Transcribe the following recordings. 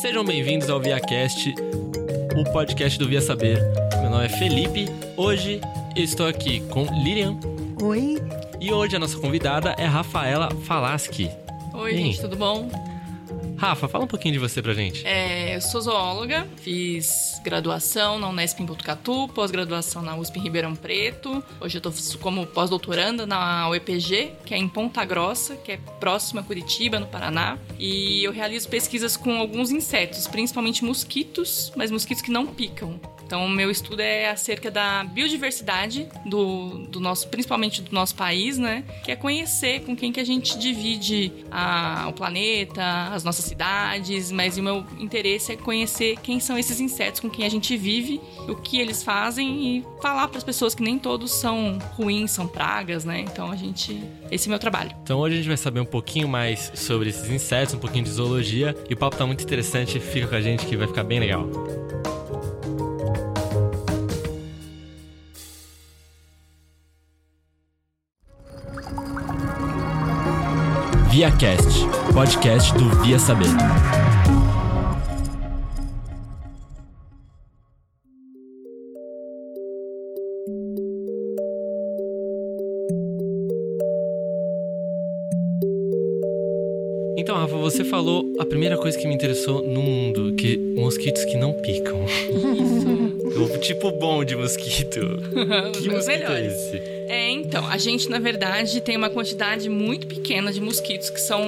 Sejam bem-vindos ao ViaCast, o podcast do Via Saber. Meu nome é Felipe. Hoje eu estou aqui com Lilian. Oi. E hoje a nossa convidada é Rafaela Falaschi. Oi, gente, tudo bom? Rafa, fala um pouquinho de você pra gente. É, eu sou zoóloga, fiz graduação na Unesp em Botucatu, pós-graduação na USP em Ribeirão Preto. Hoje eu tô como pós-doutoranda na UEPG, que é em Ponta Grossa, que é próxima a Curitiba, no Paraná. E eu realizo pesquisas com alguns insetos, principalmente mosquitos, mas mosquitos que não picam. Então, o meu estudo é acerca da biodiversidade do, do nosso, principalmente do nosso país, né? Que é conhecer com quem que a gente divide a, o planeta, as nossas cidades, mas o meu interesse é conhecer quem são esses insetos com quem a gente vive, o que eles fazem e falar para as pessoas que nem todos são ruins, são pragas, né? Então, a gente, esse é meu trabalho. Então, hoje a gente vai saber um pouquinho mais sobre esses insetos, um pouquinho de zoologia, e o papo tá muito interessante, fica com a gente que vai ficar bem legal. ViaCast, podcast do Via Saber. Então, Rafa, você falou a primeira coisa que me interessou no mundo, que mosquitos que não picam. o tipo bom de mosquito. que mosquito é esse? É, então, a gente na verdade tem uma quantidade muito pequena de mosquitos que são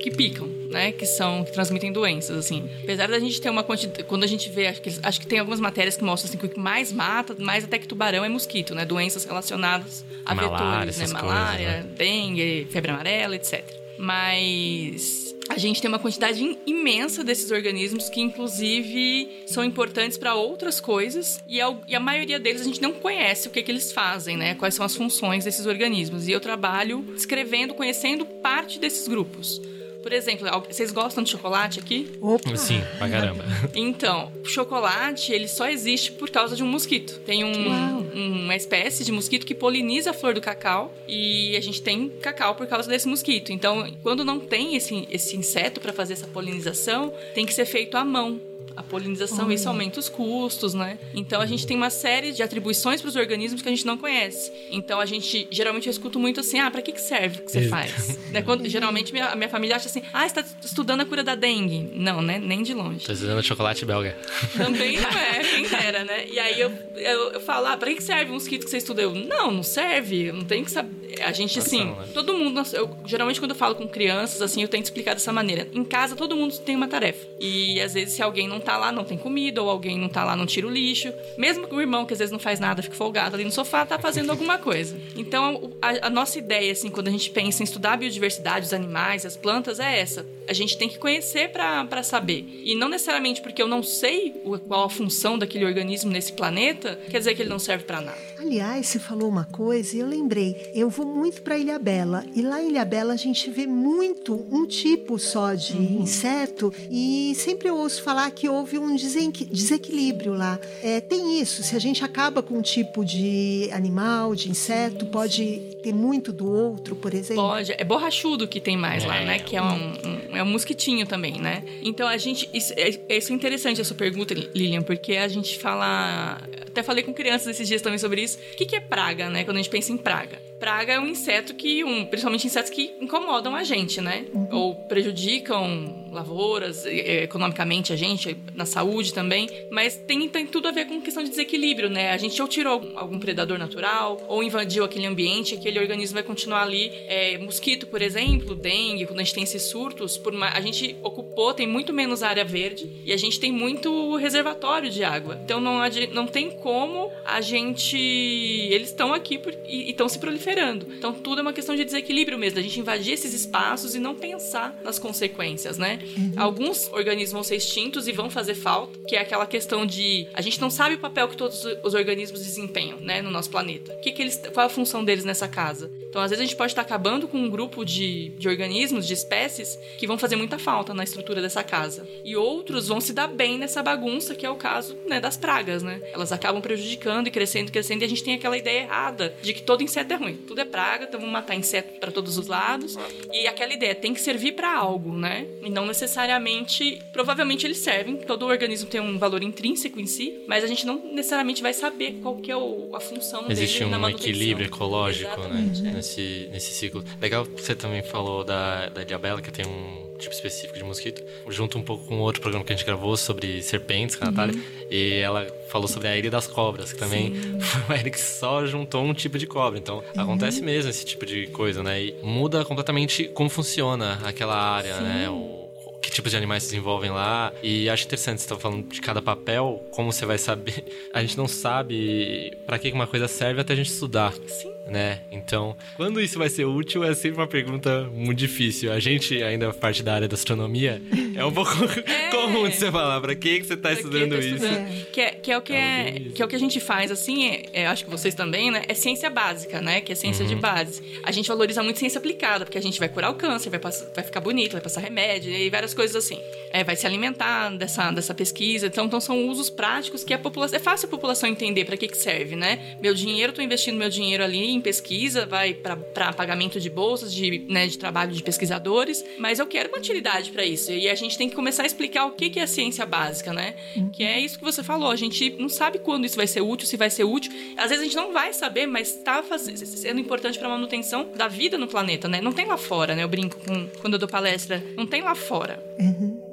que picam, né? Que são que transmitem doenças, assim. Apesar da gente ter uma quantidade, quando a gente vê, acho que, acho que tem algumas matérias que mostram assim que o que mais mata, mais até que tubarão é mosquito, né? Doenças relacionadas a Malária, vetores, né? Malária, coisas, né? dengue, febre amarela, etc. Mas a gente tem uma quantidade im- imensa desses organismos que, inclusive, são importantes para outras coisas e, al- e a maioria deles a gente não conhece o que, que eles fazem, né? Quais são as funções desses organismos. E eu trabalho descrevendo, conhecendo parte desses grupos. Por exemplo, vocês gostam de chocolate aqui? Opa. Sim, pra caramba. Então, o chocolate, ele só existe por causa de um mosquito. Tem um- uma espécie de mosquito que poliniza a flor do cacau e a gente tem cacau por causa desse mosquito. Então, quando não tem esse, esse inseto para fazer essa polinização, tem que ser feito à mão. A polinização, isso aumenta os custos, né? Então a gente tem uma série de atribuições para os organismos que a gente não conhece. Então a gente geralmente eu escuto muito assim: ah, para que, que serve o que você Eita. faz? Né, quando- geralmente minha, a minha família acha assim: ah, você está estudando a cura da dengue. Não, né? Nem de longe. Tô usando chocolate belga. Também não é, quem dera, né? E aí eu, eu, eu falo, ah, pra que serve um mosquito que você estuda? Eu, não, não serve, eu não tenho que saber. A gente, assim, né? todo mundo, eu, geralmente quando eu falo com crianças, assim, eu tento explicar dessa maneira. Em casa, todo mundo tem uma tarefa. E às vezes, se alguém não tá lá, não tem comida, ou alguém não tá lá, não tira o lixo. Mesmo que o irmão, que às vezes não faz nada, fica folgado ali no sofá, tá fazendo alguma coisa. Então, a, a nossa ideia, assim, quando a gente pensa em estudar a biodiversidade, os animais, as plantas, é essa. A gente tem que conhecer pra pra saber. E não necessariamente porque eu não sei o- qual a função daquele organismo nesse planeta, quer dizer que ele não serve pra nada. Aliás, você falou uma coisa e eu lembrei. Eu vou muito para Ilha Bela e lá em Ilha Bela a gente vê muito um tipo só de inseto e sempre eu ouço falar que houve um desequilíbrio lá. É, tem isso. Se a gente acaba com um tipo de animal, de inseto, pode ter muito do outro, por exemplo. Pode. É borrachudo que tem mais lá, É. né? Que é um, um- é um mosquitinho também, né? Então a gente. Isso é, isso é interessante essa pergunta, Lilian, porque a gente fala. Até falei com crianças esses dias também sobre isso. O que, que é praga, né? Quando a gente pensa em praga. Praga é um inseto que. Um, principalmente insetos que incomodam a gente, né? Ou prejudicam lavouras, economicamente a gente, na saúde também. Mas tem, tem tudo a ver com questão de desequilíbrio, né? A gente ou tirou algum, algum predador natural, ou invadiu aquele ambiente, aquele organismo vai continuar ali. É, mosquito, por exemplo, dengue, quando a gente tem esses surtos, por uma- a gente ocupou, tem muito menos área verde e a gente tem muito reservatório de água. Então não, não tem como a gente. Eles estão aqui por- e estão se proliferando. Então tudo é uma questão de desequilíbrio mesmo, da gente invadir esses espaços e não pensar nas consequências, né? Alguns organismos vão ser extintos e vão fazer falta, que é aquela questão de a gente não sabe o papel que todos os organismos desempenham, né, no nosso planeta. Que, que eles, qual a função deles nessa casa? Então, às vezes a gente pode estar acabando com um grupo de, de organismos, de espécies que vão fazer muita falta na estrutura dessa casa. E outros vão se dar bem nessa bagunça, que é o caso, né, das pragas, né? Elas acabam prejudicando e crescendo, crescendo, e a gente tem aquela ideia errada de que todo inseto é ruim. Tudo é praga, então vamos matar inseto para todos os lados. E aquela ideia tem que servir para algo, né? E não necessariamente, provavelmente eles servem, todo organismo tem um valor intrínseco em si, mas a gente não necessariamente vai saber qual que é o, a função Existe dele um na manutenção. equilíbrio ecológico, Exatamente, né? é. Nesse, nesse ciclo. Legal que você também falou da, da diabela, que tem um tipo específico de mosquito. Junto um pouco com outro programa que a gente gravou sobre serpentes, com a Natália. Uhum. E ela falou sobre a ilha das cobras, que também foi uma ilha que só juntou um tipo de cobra. Então, Uhum. acontece mesmo esse tipo de coisa, né? E muda completamente como funciona aquela área, né? O, que tipos de animais se desenvolvem lá. E acho interessante, você tá falando de cada papel, como você vai saber. A gente não sabe para que uma coisa serve até a gente estudar. Sim. Né? Então, quando isso vai ser útil é sempre uma pergunta muito difícil. A gente, ainda parte da área da astronomia, é um pouco comum de você falar pra que, que você tá Pra que estudando tá isso. estudando? Que, é, que, é o que, É que é o que a gente faz, assim, é, é, acho que vocês também, né? É ciência básica, né? Que é ciência Uhum. de base. A gente valoriza muito ciência aplicada, porque a gente vai curar o câncer, vai, passar- vai ficar bonito, vai passar remédio e várias coisas assim. É, vai se alimentar dessa, dessa pesquisa. Então, então, são usos práticos que a população. É fácil a população entender para que, que serve, né? Meu dinheiro, tô investindo meu dinheiro ali em pesquisa, vai para pagamento de bolsas, de, né, de trabalho de pesquisadores, mas eu quero uma utilidade para isso. E a gente tem que começar a explicar o que, que é a ciência básica, né? Que é isso que você falou. A gente não sabe quando isso vai ser útil, se vai ser útil. Às vezes a gente não vai saber, mas está sendo importante para a manutenção da vida no planeta, né? Não tem lá fora, né? Eu brinco com, quando eu dou palestra, não tem lá fora.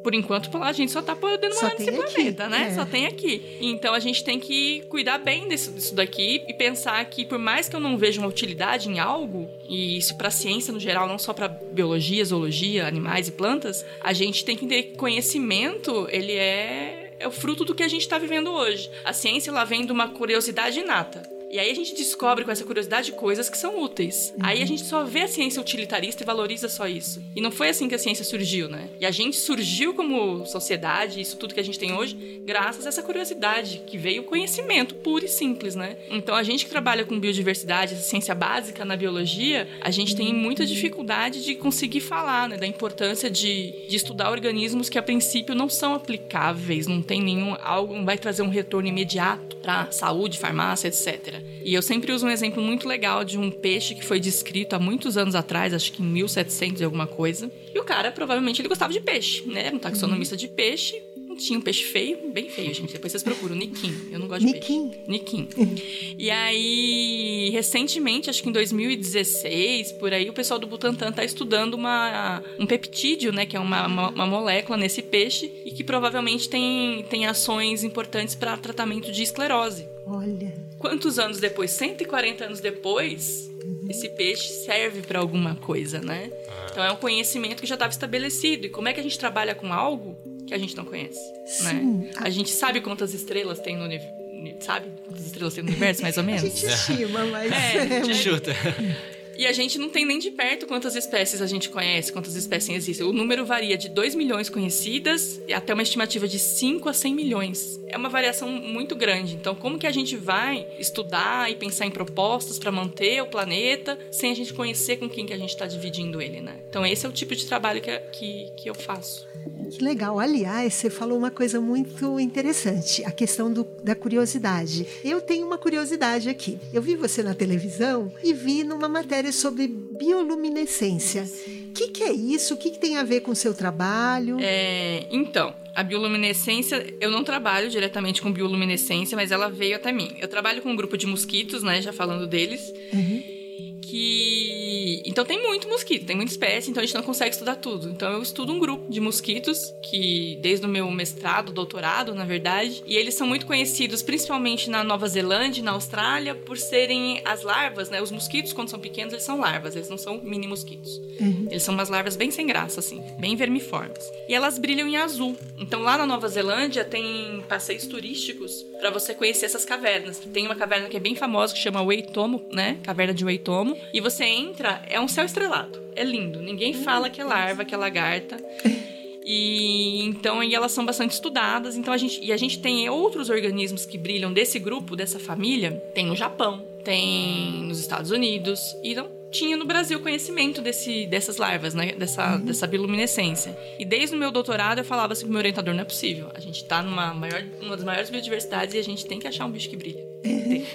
Por enquanto, a gente só tá podendo Só morar nesse aqui, planeta, né? é. Só tem aqui. Então a gente tem que cuidar bem disso, disso daqui e pensar que, por mais que eu não veja uma utilidade em algo, e isso pra ciência no geral, não só pra biologia, zoologia, animais e plantas, a gente tem que entender que conhecimento, ele é, é o fruto do que a gente tá vivendo hoje. A ciência, ela vem de uma curiosidade inata. E aí a gente descobre com essa curiosidade coisas que são úteis. Aí a gente só vê a ciência utilitarista e valoriza só isso. E não foi assim que a ciência surgiu, né? E a gente surgiu como sociedade, isso tudo que a gente tem hoje, graças a essa curiosidade, que veio o conhecimento puro e simples, né? Então a gente que trabalha com biodiversidade, essa ciência básica na biologia, a gente tem muita dificuldade de conseguir falar, né? Da importância de, de estudar organismos que a princípio não são aplicáveis, não tem nenhum algo, não vai trazer um retorno imediato para saúde, farmácia, etc. E eu sempre uso um exemplo muito legal de um peixe que foi descrito há muitos anos atrás, acho que em 1700 e alguma coisa. E o cara provavelmente ele gostava de peixe, né? Era um taxonomista de peixe. Tinha um peixe feio, bem feio, gente. Depois vocês procuram, Niquim. Eu não gosto de Niquim? peixe. Niquim. E aí, recentemente, acho que em 2016, por aí, o pessoal do Butantan tá estudando uma, um peptídeo, né? Que é uma, uma, uma molécula nesse peixe e que provavelmente tem, tem ações importantes para tratamento de esclerose. Olha. Quantos anos depois? 140 anos depois, esse peixe serve para alguma coisa, né? Então é um conhecimento que já estava estabelecido. E como é que a gente trabalha com algo que a gente não conhece, Sim. né? A gente sabe quantas estrelas tem no universo, sabe? Quantas estrelas tem no universo, mais ou A menos? gente estima, mas. É, Chuta. E a gente não tem nem de perto quantas espécies a gente conhece, quantas espécies existem. O número varia de 2 milhões conhecidas até uma estimativa de 5 a 100 milhões. É uma variação muito grande. Então, como que a gente vai estudar e pensar em propostas para manter o planeta sem a gente conhecer com quem que a gente está dividindo ele, né? Então, esse é o tipo de trabalho que, que, que eu faço. Que legal. Aliás, você falou uma coisa muito interessante, a questão do- da curiosidade. Eu tenho uma curiosidade aqui. Eu vi você na televisão e vi numa matéria sobre bioluminescência. O que, que é isso? O que, que tem a ver com o seu trabalho? É, então, a bioluminescência, eu não trabalho diretamente com bioluminescência, mas ela veio até mim. Eu trabalho com um grupo de mosquitos, né, já falando deles, que... Então tem muito mosquito, tem muita espécie, então a gente não consegue estudar tudo. Então eu estudo um grupo de mosquitos, que desde o meu mestrado, doutorado, na verdade, e eles são muito conhecidos, principalmente na Nova Zelândia e na Austrália, por serem as larvas, né? Os mosquitos, quando são pequenos, eles são larvas, eles não são mini mosquitos. Eles são umas larvas bem sem graça, assim, bem vermiformes. E elas brilham em azul. Então lá na Nova Zelândia tem passeios turísticos para você conhecer essas cavernas. Tem uma caverna que é bem famosa que chama Waitomo, né? Caverna de Waitomo. E você entra, é um céu estrelado. É lindo. Ninguém fala que é larva, que é lagarta. E então aí elas são bastante estudadas. Então a gente e a gente tem outros organismos que brilham desse grupo, dessa família. Tem no Japão, tem nos Estados Unidos e não tinha no Brasil conhecimento desse, dessas larvas, né? Dessa, dessa bioluminescência. E desde o meu doutorado eu falava assim pro meu orientador, não é possível. A gente tá numa maior, uma das maiores biodiversidades e a gente tem que achar um bicho que brilha. Tem.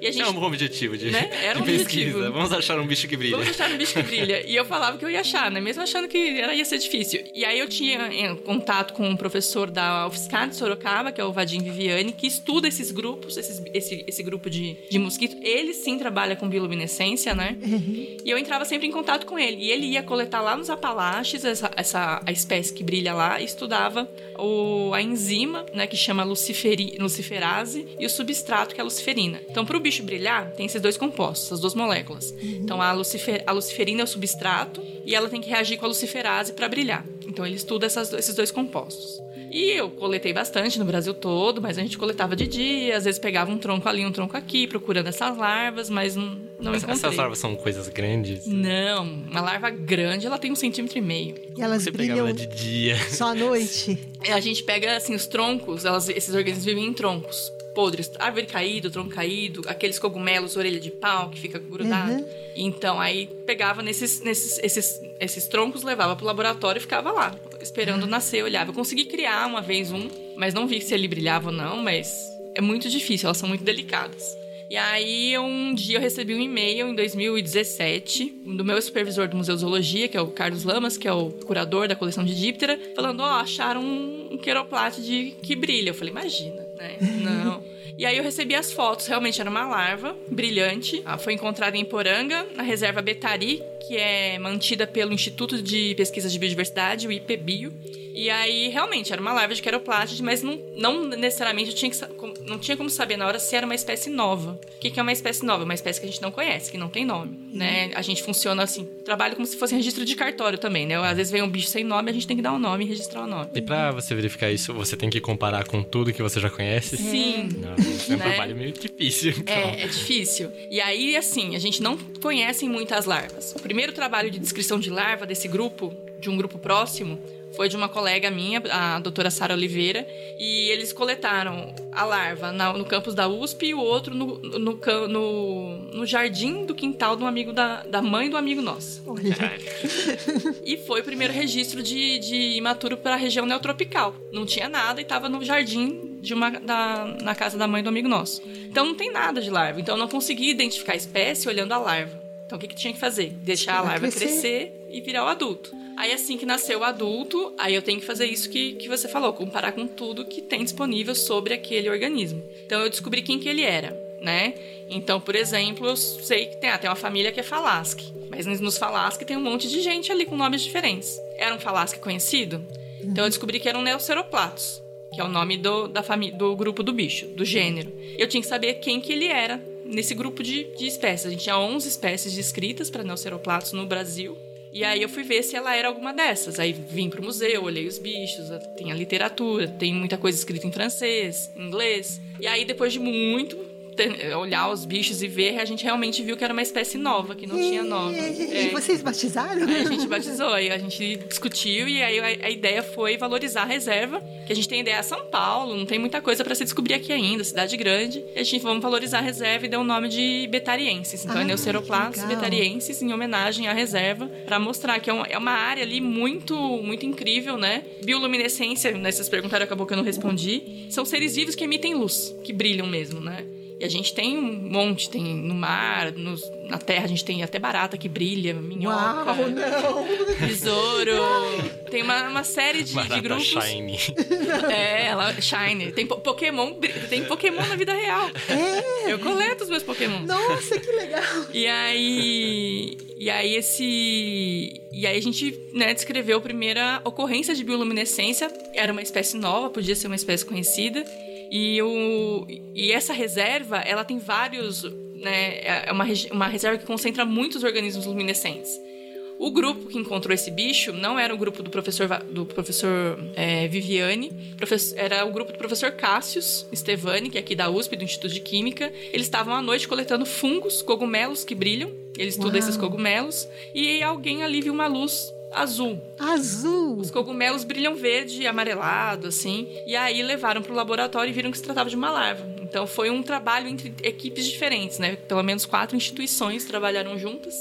E a gente, é um bom objetivo de, né? Era um de objetivo. pesquisa. Vamos achar um bicho que brilha. Vamos achar um bicho que brilha. E eu falava que eu ia achar, né? Mesmo achando que era, ia ser difícil. E aí eu tinha em, contato com um professor da UFSCar de Sorocaba, que é o Vadim Viviane, que estuda esses grupos, esses, esse, esse grupo de, de mosquito. Ele sim trabalha com bioluminescência, né? Uhum. E eu entrava sempre em contato com ele. E ele ia coletar lá nos Apalaches essa, essa a espécie que brilha lá e estudava o, a enzima, né? Que chama luciferi, luciferase e o substrato, que é a luciferina. Então, para o bicho brilhar, tem esses dois compostos, as duas moléculas. Então, a, lucifer, a luciferina é o substrato e ela tem que reagir com a luciferase para brilhar. Então, ele estuda essas, esses dois compostos. E eu coletei bastante no Brasil todo, mas a gente coletava de dia, às vezes pegava um tronco ali, um tronco aqui, procurando essas larvas, mas não, não Essas encontrei. larvas são coisas grandes. Não, uma larva grande, ela tem um centímetro e meio. E elas Você brilham ela de dia. só à noite. A gente pega, assim, os troncos, elas, esses organismos vivem em troncos podres. Árvore caída, tronco caído, aqueles cogumelos, orelha de pau que fica grudado. Uhum. Então, aí pegava nesses, nesses esses, esses troncos, levava pro laboratório e ficava lá, esperando nascer, olhava. Eu consegui criar uma vez um, mas não vi se ele brilhava ou não, mas é muito difícil, elas são muito delicadas. E aí, um dia eu recebi um e-mail em 2017 do meu supervisor do Museu Zoologia, que é o Carlos Lamas, que é o curador da coleção de Díptera, falando: Ó, oh, acharam um, queroplate de que brilha. Eu falei: imagina, né? Não. E aí eu recebi as fotos, realmente era uma larva brilhante. Ela foi encontrada em Poranga, na reserva Betari, que é mantida pelo Instituto de Pesquisas de Biodiversidade, o IPBio. E aí, realmente, era uma larva de queropláside, mas não, não necessariamente tinha que, não tinha como saber na hora se era uma espécie nova. O que, que é uma espécie nova? Uma espécie que a gente não conhece, que não tem nome, uhum. né? A gente funciona assim, trabalha como se fosse registro de cartório também, né? Às vezes vem um bicho sem nome, a gente tem que dar um nome e registrar o nome. E pra você verificar isso, você tem que comparar com tudo que você já conhece? Sim. Não, é um né? trabalho meio difícil. Então. É, é difícil. E aí, assim, a gente não conhece muitas larvas. O primeiro trabalho de descrição de larva desse grupo, de um grupo próximo, foi de uma colega minha, a doutora Sara Oliveira, e eles coletaram a larva na, no campus da USP e o outro no, no, no, no jardim do quintal do amigo da, da mãe do amigo nosso. e foi o primeiro registro de, de imaturo para a região neotropical. Não tinha nada e estava no jardim de uma, da, na casa da mãe do amigo nosso. Então não tem nada de larva. Então eu não consegui identificar a espécie olhando a larva. Então o que, que tinha que fazer? Deixar a larva crescer. crescer e virar o adulto. Aí assim que nasceu o adulto, aí eu tenho que fazer isso que, que você falou, comparar com tudo que tem disponível sobre aquele organismo. Então eu descobri quem que ele era, né? Então, por exemplo, eu sei que tem, ah, tem uma família que é Falasque, mas nos Falasque tem um monte de gente ali com nomes diferentes. Era um Falasque conhecido? Então eu descobri que era um Neoceroplatus, que é o nome do, da família, do grupo do bicho, do gênero. Eu tinha que saber quem que ele era nesse grupo de, de espécies. A gente tinha 11 espécies descritas para Neoceroplatus no Brasil. E aí eu fui ver se ela era alguma dessas. Aí vim pro museu, olhei os bichos, tem a literatura, tem muita coisa escrita em francês, inglês. E aí depois de muito olhar os bichos e ver, a gente realmente viu que era uma espécie nova, que não e, tinha nome. E, é. vocês batizaram? Aí a gente batizou, aí a gente discutiu e aí a, a, ideia foi valorizar a reserva, que a gente tem ideia é São Paulo, não tem muita coisa para se descobrir aqui ainda, cidade grande. E a gente vamos valorizar a reserva e deu o nome de Betarienses. Então é ah, é Neuceroplastos Betarienses em homenagem à reserva, para mostrar que é, um, é, uma área ali muito, muito incrível, né? Bioluminescência, nessas né, perguntas acabou que eu não respondi. São seres vivos que emitem luz, que brilham mesmo, né? E a gente tem um monte, tem no mar, nos, na terra a gente tem até barata que brilha, minhoca, Uau, não. besouro. Tem uma, uma série de, barata de grupos. Shine. É, ela shine. Tem Pokémon, tem Pokémon na vida real. É. Eu coleto os meus Pokémon. Nossa, que legal. E aí, e aí esse e aí a gente, né, descreveu a primeira ocorrência de bioluminescência, era uma espécie nova, podia ser uma espécie conhecida. E, o, e essa reserva, ela tem vários. Né, é uma, uma reserva que concentra muitos organismos luminescentes. O grupo que encontrou esse bicho não era o grupo do professor, do professor é, Viviane, era o grupo do professor Cássius Stevani, que é aqui da USP, do Instituto de Química. Eles estavam à noite coletando fungos, cogumelos que brilham. Ele estuda Uau. esses cogumelos. E alguém ali viu uma luz azul. Azul! Os cogumelos brilham verde, amarelado, assim. E aí levaram para o laboratório e viram que se tratava de uma larva. Então foi um trabalho entre equipes diferentes, né? Pelo menos quatro instituições trabalharam juntas.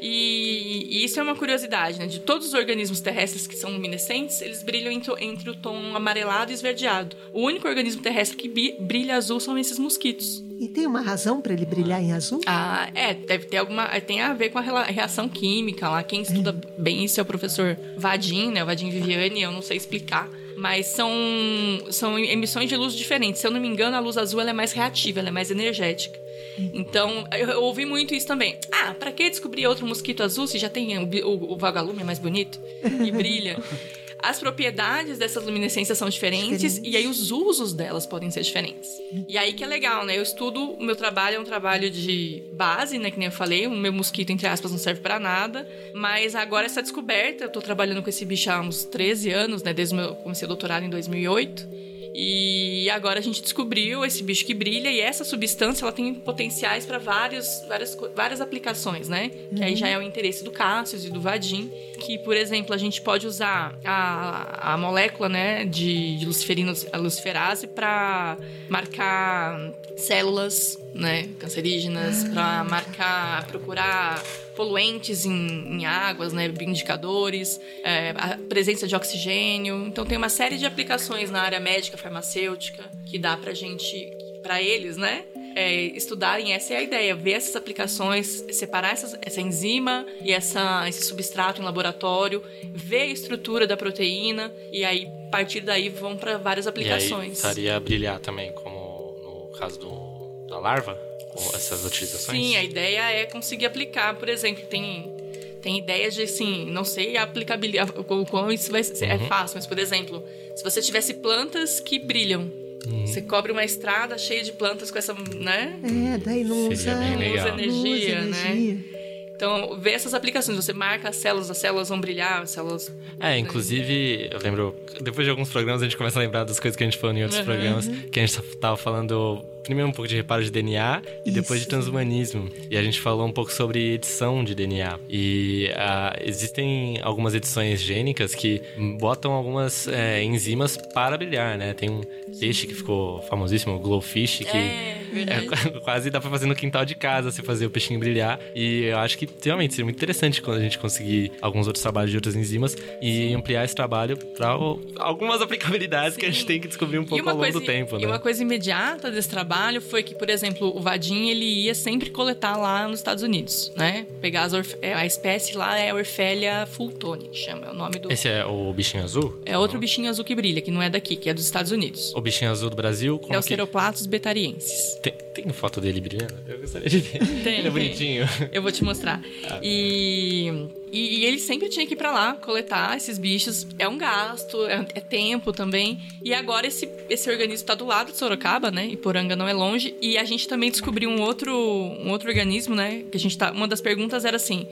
E, e, isso é uma curiosidade, né? De todos os organismos terrestres que são luminescentes, eles brilham entre, entre o tom amarelado e esverdeado. O único organismo terrestre que brilha azul são esses mosquitos. E tem uma razão para ele brilhar em azul? Ah, é, deve ter alguma. Tem a ver com a reação química lá. Quem estuda é. bem isso é o professor Vadim, né? O Vadim Viviane, eu não sei explicar. Mas são, são emissões de luz diferentes. Se eu não me engano, a luz azul é mais reativa, ela é mais energética. Então, eu ouvi muito isso também. Ah, para que descobrir outro mosquito azul se já tem o, o, o vagalume é mais bonito e brilha? As propriedades dessas luminescências são diferentes, e aí os usos delas podem ser diferentes. E aí que é legal, né? Eu estudo, o meu trabalho é um trabalho de base, né? Que nem eu falei, o meu mosquito, entre aspas, não serve para nada. Mas agora essa descoberta, eu tô trabalhando com esse bicho há uns 13 anos, né? Desde o meu comecei o doutorado em 2008. E agora a gente descobriu esse bicho que brilha e essa substância ela tem potenciais para várias, várias aplicações, né? Uhum. Que aí já é o interesse do Cassius e do Vadim, que, por exemplo, a gente pode usar a, a molécula né, de, de luciferase para marcar células né, cancerígenas, ah. para marcar, procurar poluentes em, em águas, né, indicadores, é, a presença de oxigênio. Então tem uma série de aplicações na área médica, farmacêutica, que dá pra gente, para eles, né, é, estudarem, essa é a ideia, ver essas aplicações, separar essas, essa enzima e essa, esse substrato em laboratório, ver a estrutura da proteína e aí, a partir daí, vão para várias aplicações. E aí, estaria a brilhar também, como no caso do, da larva? Essas utilizações? Sim, a ideia é conseguir aplicar. Por exemplo, tem, tem ideias de, assim, não sei a aplicabilidade, o quão isso vai ser, é uhum. é fácil, mas, por exemplo, se você tivesse plantas que brilham, uhum. você cobre uma estrada cheia de plantas com essa, né? É, daí não usa, não usa energia, né? Então, ver essas aplicações, você marca as células, as células vão brilhar, as células. É, inclusive, eu lembro, depois de alguns programas a gente começa a lembrar das coisas que a gente falou em outros uhum. programas, que a gente tava falando primeiro um pouco de reparo de DNA e Isso. depois de transhumanismo. E a gente falou um pouco sobre edição de DNA. E uh, existem algumas edições gênicas que botam algumas é, enzimas para brilhar, né? Tem um peixe que ficou famosíssimo, o glowfish, que é, é, quase dá para fazer no quintal de casa, se fazer o peixinho brilhar. E eu acho que realmente seria muito interessante quando a gente conseguir alguns outros trabalhos de outras enzimas e ampliar esse trabalho para algumas aplicabilidades Sim. que a gente tem que descobrir um pouco ao longo coisa, do tempo, né? E uma coisa imediata desse trabalho foi que, por exemplo, o Vadim ele ia sempre coletar lá nos Estados Unidos, né? Pegar as orf... É, a espécie lá é Orfélia fultoni, chama, é o nome do. Esse é o bichinho azul? É outro bichinho azul que brilha, que não é daqui, que é dos Estados Unidos. O bichinho azul do Brasil? é o que... Betariensis. Tem, tem foto dele brilhando? Eu gostaria de ver. Tem. Ele é bonitinho. Eu vou te mostrar. Ah. E e, e, ele sempre tinha que ir para lá coletar esses bichos. É um gasto, é, é, tempo também. E agora esse, esse organismo está do lado de Sorocaba, né? E Poranga não é longe. E a gente também descobriu um outro, um outro organismo, né? Que a gente tá. Uma das perguntas era assim.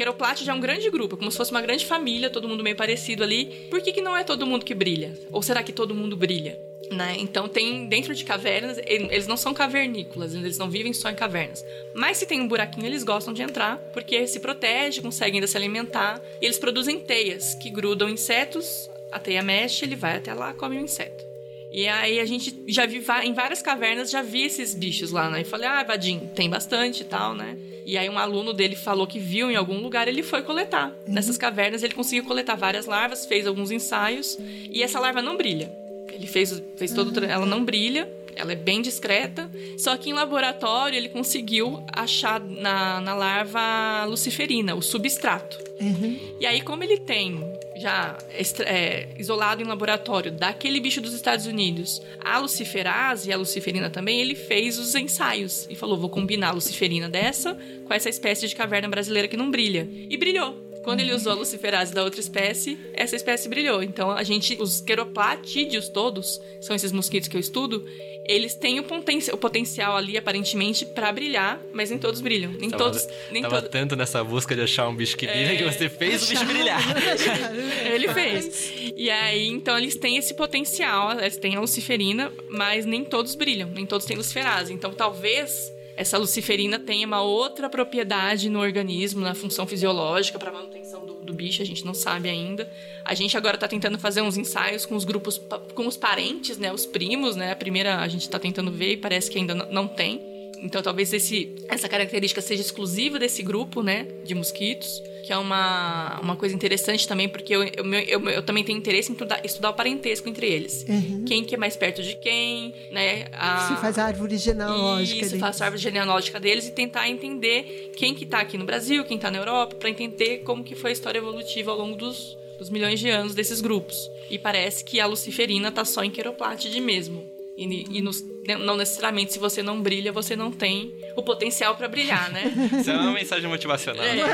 Queroplate já é um grande grupo, como se fosse uma grande família, todo mundo meio parecido ali. Por que, que não é todo mundo que brilha? Ou será que todo mundo brilha? Né? Então tem dentro de cavernas, eles não são cavernícolas, eles não vivem só em cavernas. Mas se tem um buraquinho, eles gostam de entrar, porque se protege, conseguem ainda se alimentar. E eles produzem teias que grudam insetos, a teia mexe, ele vai até lá, come o inseto. E aí a gente já vi em várias cavernas, já vi esses bichos lá, né? E falei, ah, Vadim, tem bastante e tal, né? E aí um aluno dele falou que viu em algum lugar, ele foi coletar. Uhum. Nessas cavernas ele conseguiu coletar várias larvas, fez alguns ensaios, e essa larva não brilha. Ele fez, fez todo. Ela não brilha, ela é bem discreta. Só que em laboratório ele conseguiu achar na, na larva luciferina, o substrato. Uhum. E aí, como ele tem já é, isolado em laboratório daquele bicho dos Estados Unidos, a luciferase e a luciferina também, ele fez os ensaios e falou: vou combinar a luciferina dessa com essa espécie de caverna brasileira que não brilha. E brilhou. Quando ele usou a luciferase da outra espécie, essa espécie brilhou. Então, a gente, os queroplatídeos todos, são esses mosquitos que eu estudo, eles têm o, poten o potencial ali, aparentemente, para brilhar, mas nem todos brilham. Nem tava, todos. Nem tava todo... tanto nessa busca de achar um bicho que brilha é... que você fez o bicho brilhar. ele fez. E aí, então, eles têm esse potencial, eles têm a luciferina, mas nem todos brilham, nem todos têm luciferase. Então, talvez essa luciferina tem uma outra propriedade no organismo, na função fisiológica para manutenção do, do, bicho, a gente não sabe ainda. A gente agora está tentando fazer uns ensaios com os grupos, com os parentes, né, os primos, né? A primeira a gente está tentando ver e parece que ainda não tem. Então talvez esse, essa característica seja exclusiva desse grupo, né, de mosquitos, que é uma, uma coisa interessante também, porque eu, eu, eu, eu também tenho interesse em estudar, estudar o parentesco entre eles. Uhum. Quem que é mais perto de quem, né? A... Se faz a árvore genealógica Isso, faz a árvore genealógica deles e tentar entender quem que tá aqui no Brasil, quem tá na Europa, para entender como que foi a história evolutiva ao longo dos, dos milhões de anos desses grupos. E parece que a luciferina tá só em Queroplátide mesmo. E, e nos, não necessariamente se você não brilha, você não tem o potencial para brilhar, né? Isso é uma mensagem motivacional. É, é,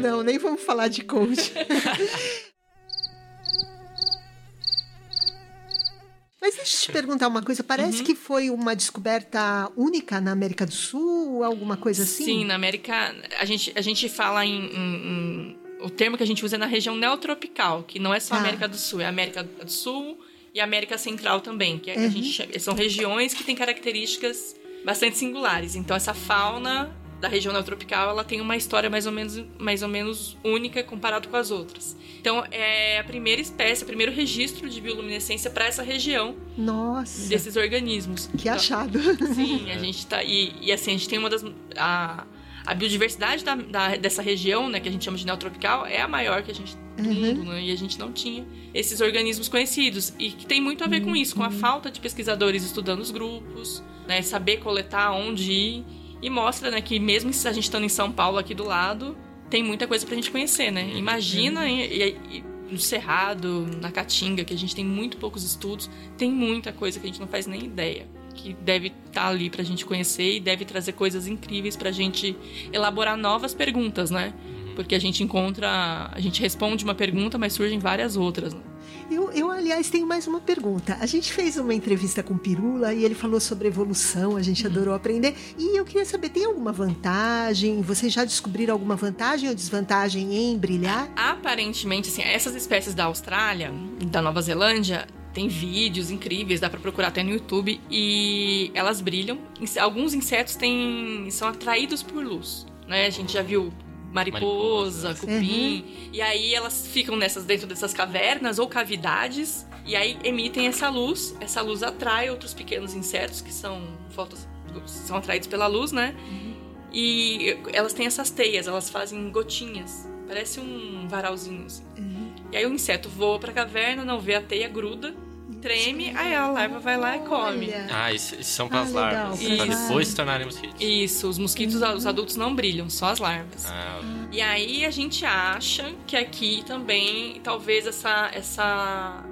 não, nem vamos falar de coach. Mas deixa eu te perguntar uma coisa. Parece uhum. que foi uma descoberta única na América do Sul, alguma coisa assim? Sim, na América a gente, a gente fala em, em, em o termo que a gente usa é na região neotropical, que não é só a ah. América do Sul, é a América do Sul, e América Central também, que uhum. a gente chama, são regiões que têm características bastante singulares. Então essa fauna da região neotropical, ela tem uma história mais ou menos mais ou menos única comparado com as outras. Então é a primeira espécie, o primeiro registro de bioluminescência para essa região. Nossa. Desses organismos. Que então, achado. Sim, a gente tá e, e assim a gente tem uma das a, a biodiversidade da, da, dessa região, né, que a gente chama de neotropical, é a maior que a gente do uhum. mundo, né? E a gente não tinha esses organismos conhecidos. E que tem muito a ver com isso, com a uhum. falta de pesquisadores estudando os grupos, né? Saber coletar onde ir. E mostra, né, que mesmo se a gente estando em São Paulo aqui do lado, tem muita coisa pra gente conhecer, né? Imagina uhum. e, e, no Cerrado, na Caatinga, que a gente tem muito poucos estudos, tem muita coisa que a gente não faz nem ideia que deve estar tá ali para a gente conhecer e deve trazer coisas incríveis para a gente elaborar novas perguntas, né? Uhum. Porque a gente encontra, a gente responde uma pergunta, mas surgem várias outras. Né? Eu, eu, aliás, tenho mais uma pergunta. A gente fez uma entrevista com o Pirula e ele falou sobre evolução, a gente uhum. adorou aprender. E eu queria saber, tem alguma vantagem? Vocês já descobriram alguma vantagem ou desvantagem em brilhar? Aparentemente, assim, essas espécies da Austrália, da Nova Zelândia, tem vídeos incríveis, dá para procurar até no YouTube e elas brilham. Alguns insetos têm, são atraídos por luz, né? A gente já viu mariposa, cupim, uhum. e aí elas ficam nessas dentro dessas cavernas ou cavidades e aí emitem essa luz. Essa luz atrai outros pequenos insetos que são fotos são atraídos pela luz, né? Uhum. E elas têm essas teias, elas fazem gotinhas. Parece um varalzinho assim. Uhum. E aí o inseto voa pra caverna, não vê a teia, gruda treme, aí a larva vai lá e come. Ah, isso, isso são para as ah, larvas. Para depois se tornarem mosquitos. Isso, os mosquitos, uhum. os adultos não brilham, só as larvas. Ah. E aí a gente acha que aqui também talvez essa, essa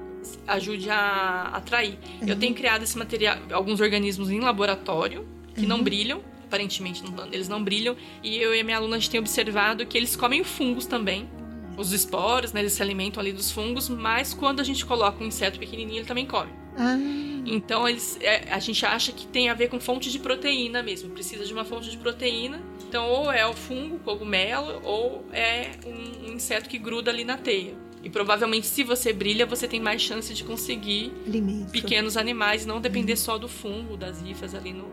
ajude a atrair. Uhum. Eu tenho criado esse material, alguns organismos em laboratório que uhum. não brilham. Aparentemente, eles não brilham. E eu e a minha aluna, a gente tem observado que eles comem fungos também os esporos, né? Eles se alimentam ali dos fungos, mas quando a gente coloca um inseto pequenininho, ele também come. Ah. Então eles, é, a gente acha que tem a ver com fonte de proteína mesmo. Precisa de uma fonte de proteína. Então ou é o fungo, cogumelo, ou é um, um inseto que gruda ali na teia. E provavelmente, se você brilha, você tem mais chance de conseguir Alimento. pequenos animais, não depender uhum. só do fungo, das rifas ali no.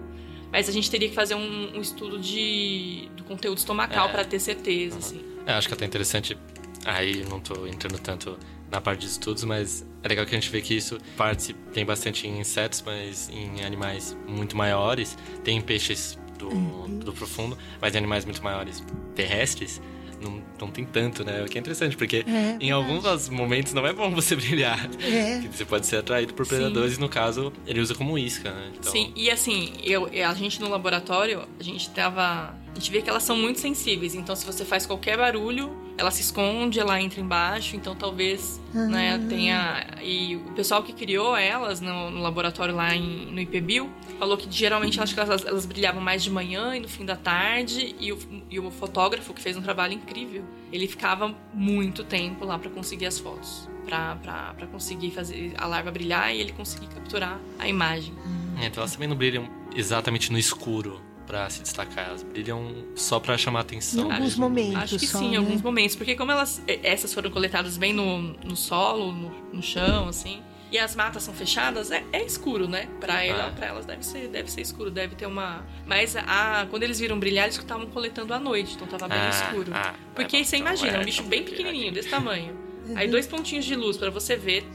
Mas a gente teria que fazer um, um estudo de, do conteúdo estomacal é. para ter certeza, assim. É, acho que é até interessante Aí não tô entrando tanto na parte de estudos, mas é legal que a gente vê que isso parte tem bastante em insetos, mas em animais muito maiores. Tem peixes do, uhum. do profundo, mas em animais muito maiores terrestres não, não tem tanto, né? O que é interessante, porque é, em alguns momentos não é bom você brilhar. É. Você pode ser atraído por predadores, Sim. e no caso, ele usa como isca, né? Então... Sim, e assim, eu, a gente no laboratório, a gente tava a gente vê que elas são muito sensíveis. Então, se você faz qualquer barulho, ela se esconde, ela entra embaixo. Então, talvez uhum. né, tenha. E o pessoal que criou elas no, no laboratório lá em, no IPBio falou que geralmente acho que elas, elas, brilhavam mais de manhã e no fim da tarde. E o, e o fotógrafo, que fez um trabalho incrível, ele ficava muito tempo lá para conseguir as fotos. para conseguir fazer a larva brilhar e ele conseguir capturar a imagem. É, então elas também não brilham exatamente no escuro para se destacar. Elas brilham só para chamar atenção. Em alguns momentos. Acho que só, sim, né? em alguns momentos. Porque como elas. Essas foram coletadas bem no, no solo, no, no chão, assim. E as matas são fechadas, é, é escuro, né? Pra, ela, ah. pra elas deve ser, deve ser escuro, deve ter uma. Mas a, quando eles viram brilhar, eles estavam coletando à noite, então tava bem ah, escuro. Ah, Porque é, você então, imagina, é, um bicho bem pequenininho, desse tamanho. Aí dois pontinhos de luz para você ver.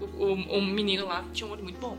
O, o, o menino lá tinha um olho muito bom.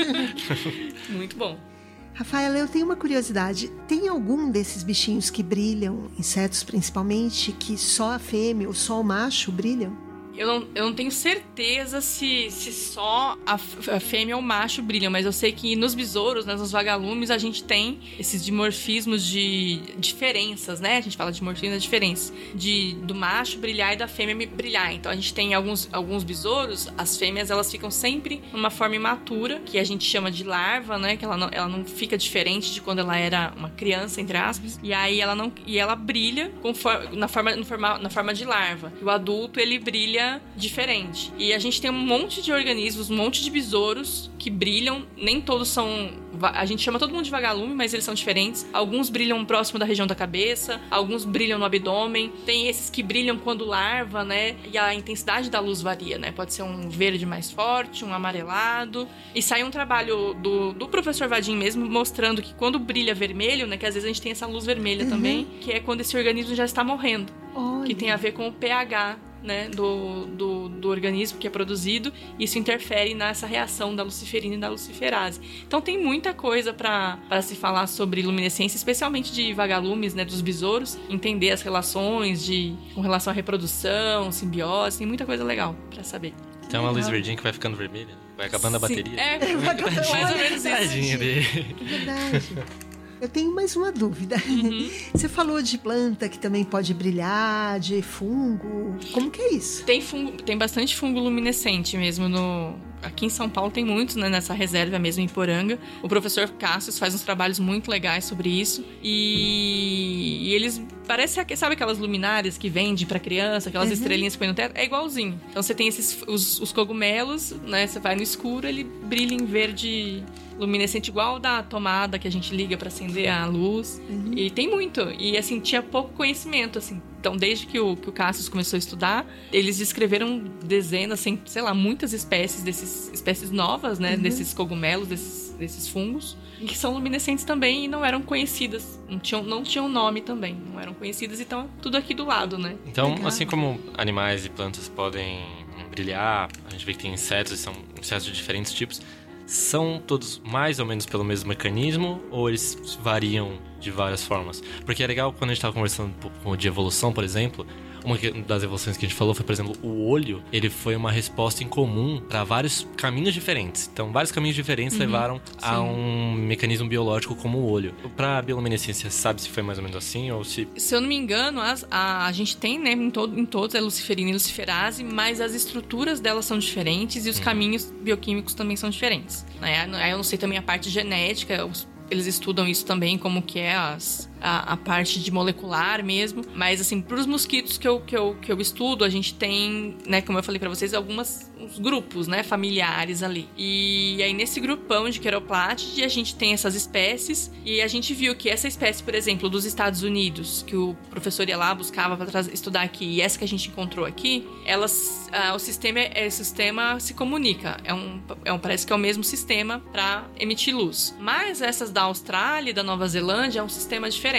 muito bom. Rafaela, eu tenho uma curiosidade. Tem algum desses bichinhos que brilham, insetos principalmente, que só a fêmea ou só o macho brilham? Eu não, eu não tenho certeza se, se só a, a fêmea ou o macho brilham, mas eu sei que nos besouros, né, nos vagalumes, a gente tem esses dimorfismos de diferenças, né? A gente fala de dimorfismo da diferença. De, do macho brilhar e da fêmea brilhar. Então a gente tem alguns, alguns besouros, as fêmeas elas ficam sempre numa forma imatura, que a gente chama de larva, né? Que ela não, ela não fica diferente de quando ela era uma criança, entre aspas. E aí ela não. E ela brilha conforme, na, forma, no forma, na forma de larva. E o adulto ele brilha diferente. E a gente tem um monte de organismos, um monte de besouros que brilham, nem todos são. A gente chama todo mundo de vagalume, mas eles são diferentes. Alguns brilham próximo da região da cabeça, alguns brilham no abdômen. Tem esses que brilham quando larva, né? E a intensidade da luz varia, né? Pode ser um verde mais forte, um amarelado. E sai um trabalho do, do professor Vadim mesmo mostrando que quando brilha vermelho, né? Que às vezes a gente tem essa luz vermelha uhum. também, que é quando esse organismo já está morrendo. Olha. Que tem a ver com o pH né, do, do, do, organismo que é produzido, isso interfere nessa reação da luciferina e da luciferase. Então tem muita coisa para se falar sobre luminescência, especialmente de vagalumes, né, dos besouros, entender as relações de com relação à reprodução, simbiose, tem muita coisa legal para saber. Tem uma luz verdinha que vai ficando vermelha, vai acabando a bateria. É, mais ou menos isso. É verdade. Eu tenho mais uma dúvida. Uhum. Você falou de planta que também pode brilhar, de fungo. Como que é isso? Tem fungo, tem bastante fungo luminescente mesmo no, aqui em São Paulo tem muitos, né, nessa reserva mesmo em Poranga. O professor Cassius faz uns trabalhos muito legais sobre isso. E, e eles parece sabe aquelas luminárias que vende para criança, aquelas uhum. estrelinhas que põe no teto, é igualzinho. Então você tem esses os, os cogumelos, né, você vai no escuro, ele brilha em verde luminescente igual da tomada que a gente liga para acender a luz. Uhum. E tem muito. E assim, tinha pouco conhecimento, assim. Então, desde que o, que o Cassius começou a estudar, eles descreveram dezenas, assim, sei lá, muitas espécies desses espécies novas, né? Uhum. Desses cogumelos, desses, desses fungos, que são luminescentes também e não eram conhecidas. Não tinham, não tinham nome também, não eram conhecidas, então tudo aqui do lado, né? Então, Legal. assim como animais e plantas podem brilhar, a gente vê que tem insetos, são insetos de diferentes tipos são todos mais ou menos pelo mesmo mecanismo ou eles variam de várias formas? Porque é legal quando a gente estava conversando de evolução, por exemplo, uma das evoluções que a gente falou foi, por exemplo, o olho, ele foi uma resposta em comum para vários caminhos diferentes. Então, vários caminhos diferentes uhum, levaram sim. a um mecanismo biológico como o olho. Para a bioluminescência, sabe se foi mais ou menos assim ou se... Se eu não me engano, as, a, a gente tem, né, em, todo, em todos, é luciferina e luciferase, mas as estruturas delas são diferentes e os uhum. caminhos bioquímicos também são diferentes. Né? Aí eu não sei também a parte genética, os eles estudam isso também, como que é as, a, a parte de molecular mesmo. Mas, assim, para os mosquitos que eu, que, eu, que eu estudo, a gente tem, né, como eu falei para vocês, algumas uns grupos, né, familiares ali. E aí, nesse grupão de Queroplatid, a gente tem essas espécies. E a gente viu que essa espécie, por exemplo, dos Estados Unidos, que o professor ia lá, buscava para estudar aqui, e essa que a gente encontrou aqui, elas, ah, o sistema, é, o sistema se comunica. É um, é um, parece que é o mesmo sistema para emitir luz. Mas essas da Austrália e da Nova Zelândia é um sistema diferente.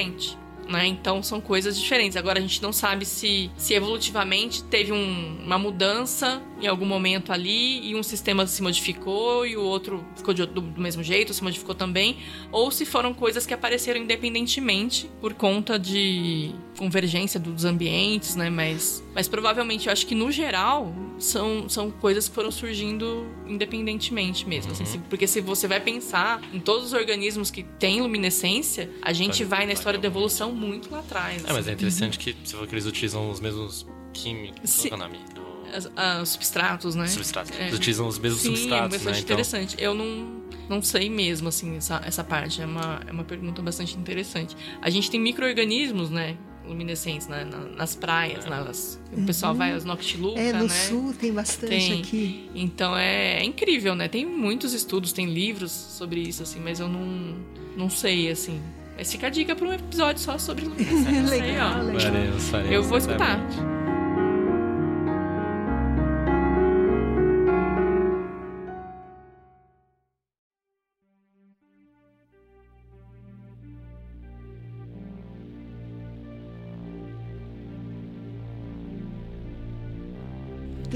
Né? Então são coisas diferentes. Agora a gente não sabe se, se evolutivamente teve um, uma mudança em algum momento ali e um sistema se modificou e o outro ficou de, do, do, mesmo jeito, se modificou também, ou se foram coisas que apareceram independentemente por conta de convergência dos ambientes, né? Mas, mas provavelmente eu acho que no geral são, são coisas que foram surgindo independentemente mesmo, assim, uhum. assim, porque se você vai pensar em todos os organismos que têm luminescência, a gente vai na história da evolução muito lá atrás. É, assim. mas é assim. interessante que se for que eles utilizam os mesmos químicos, qual é o nome? Do... As, as substratos, né? Substratos. É. Eles utilizam os mesmos Sim, substratos, é bastante né? interessante. Então... Eu não, não sei mesmo, assim, essa, essa parte. É uma, é uma pergunta bastante interessante. A gente tem micro-organismos, né? luminescentes né? nas praias, é. nas... o pessoal uhum. vai aos Noctiluca, É, no né? sul tem bastante tem. aqui. Então é, é, incrível, né? Tem muitos estudos, tem livros sobre isso, assim, mas eu não, não sei, assim. Mas fica a dica para um episódio só sobre luminescência. legal, aí, ó. legal. Faremos, faremos, eu vou escutar.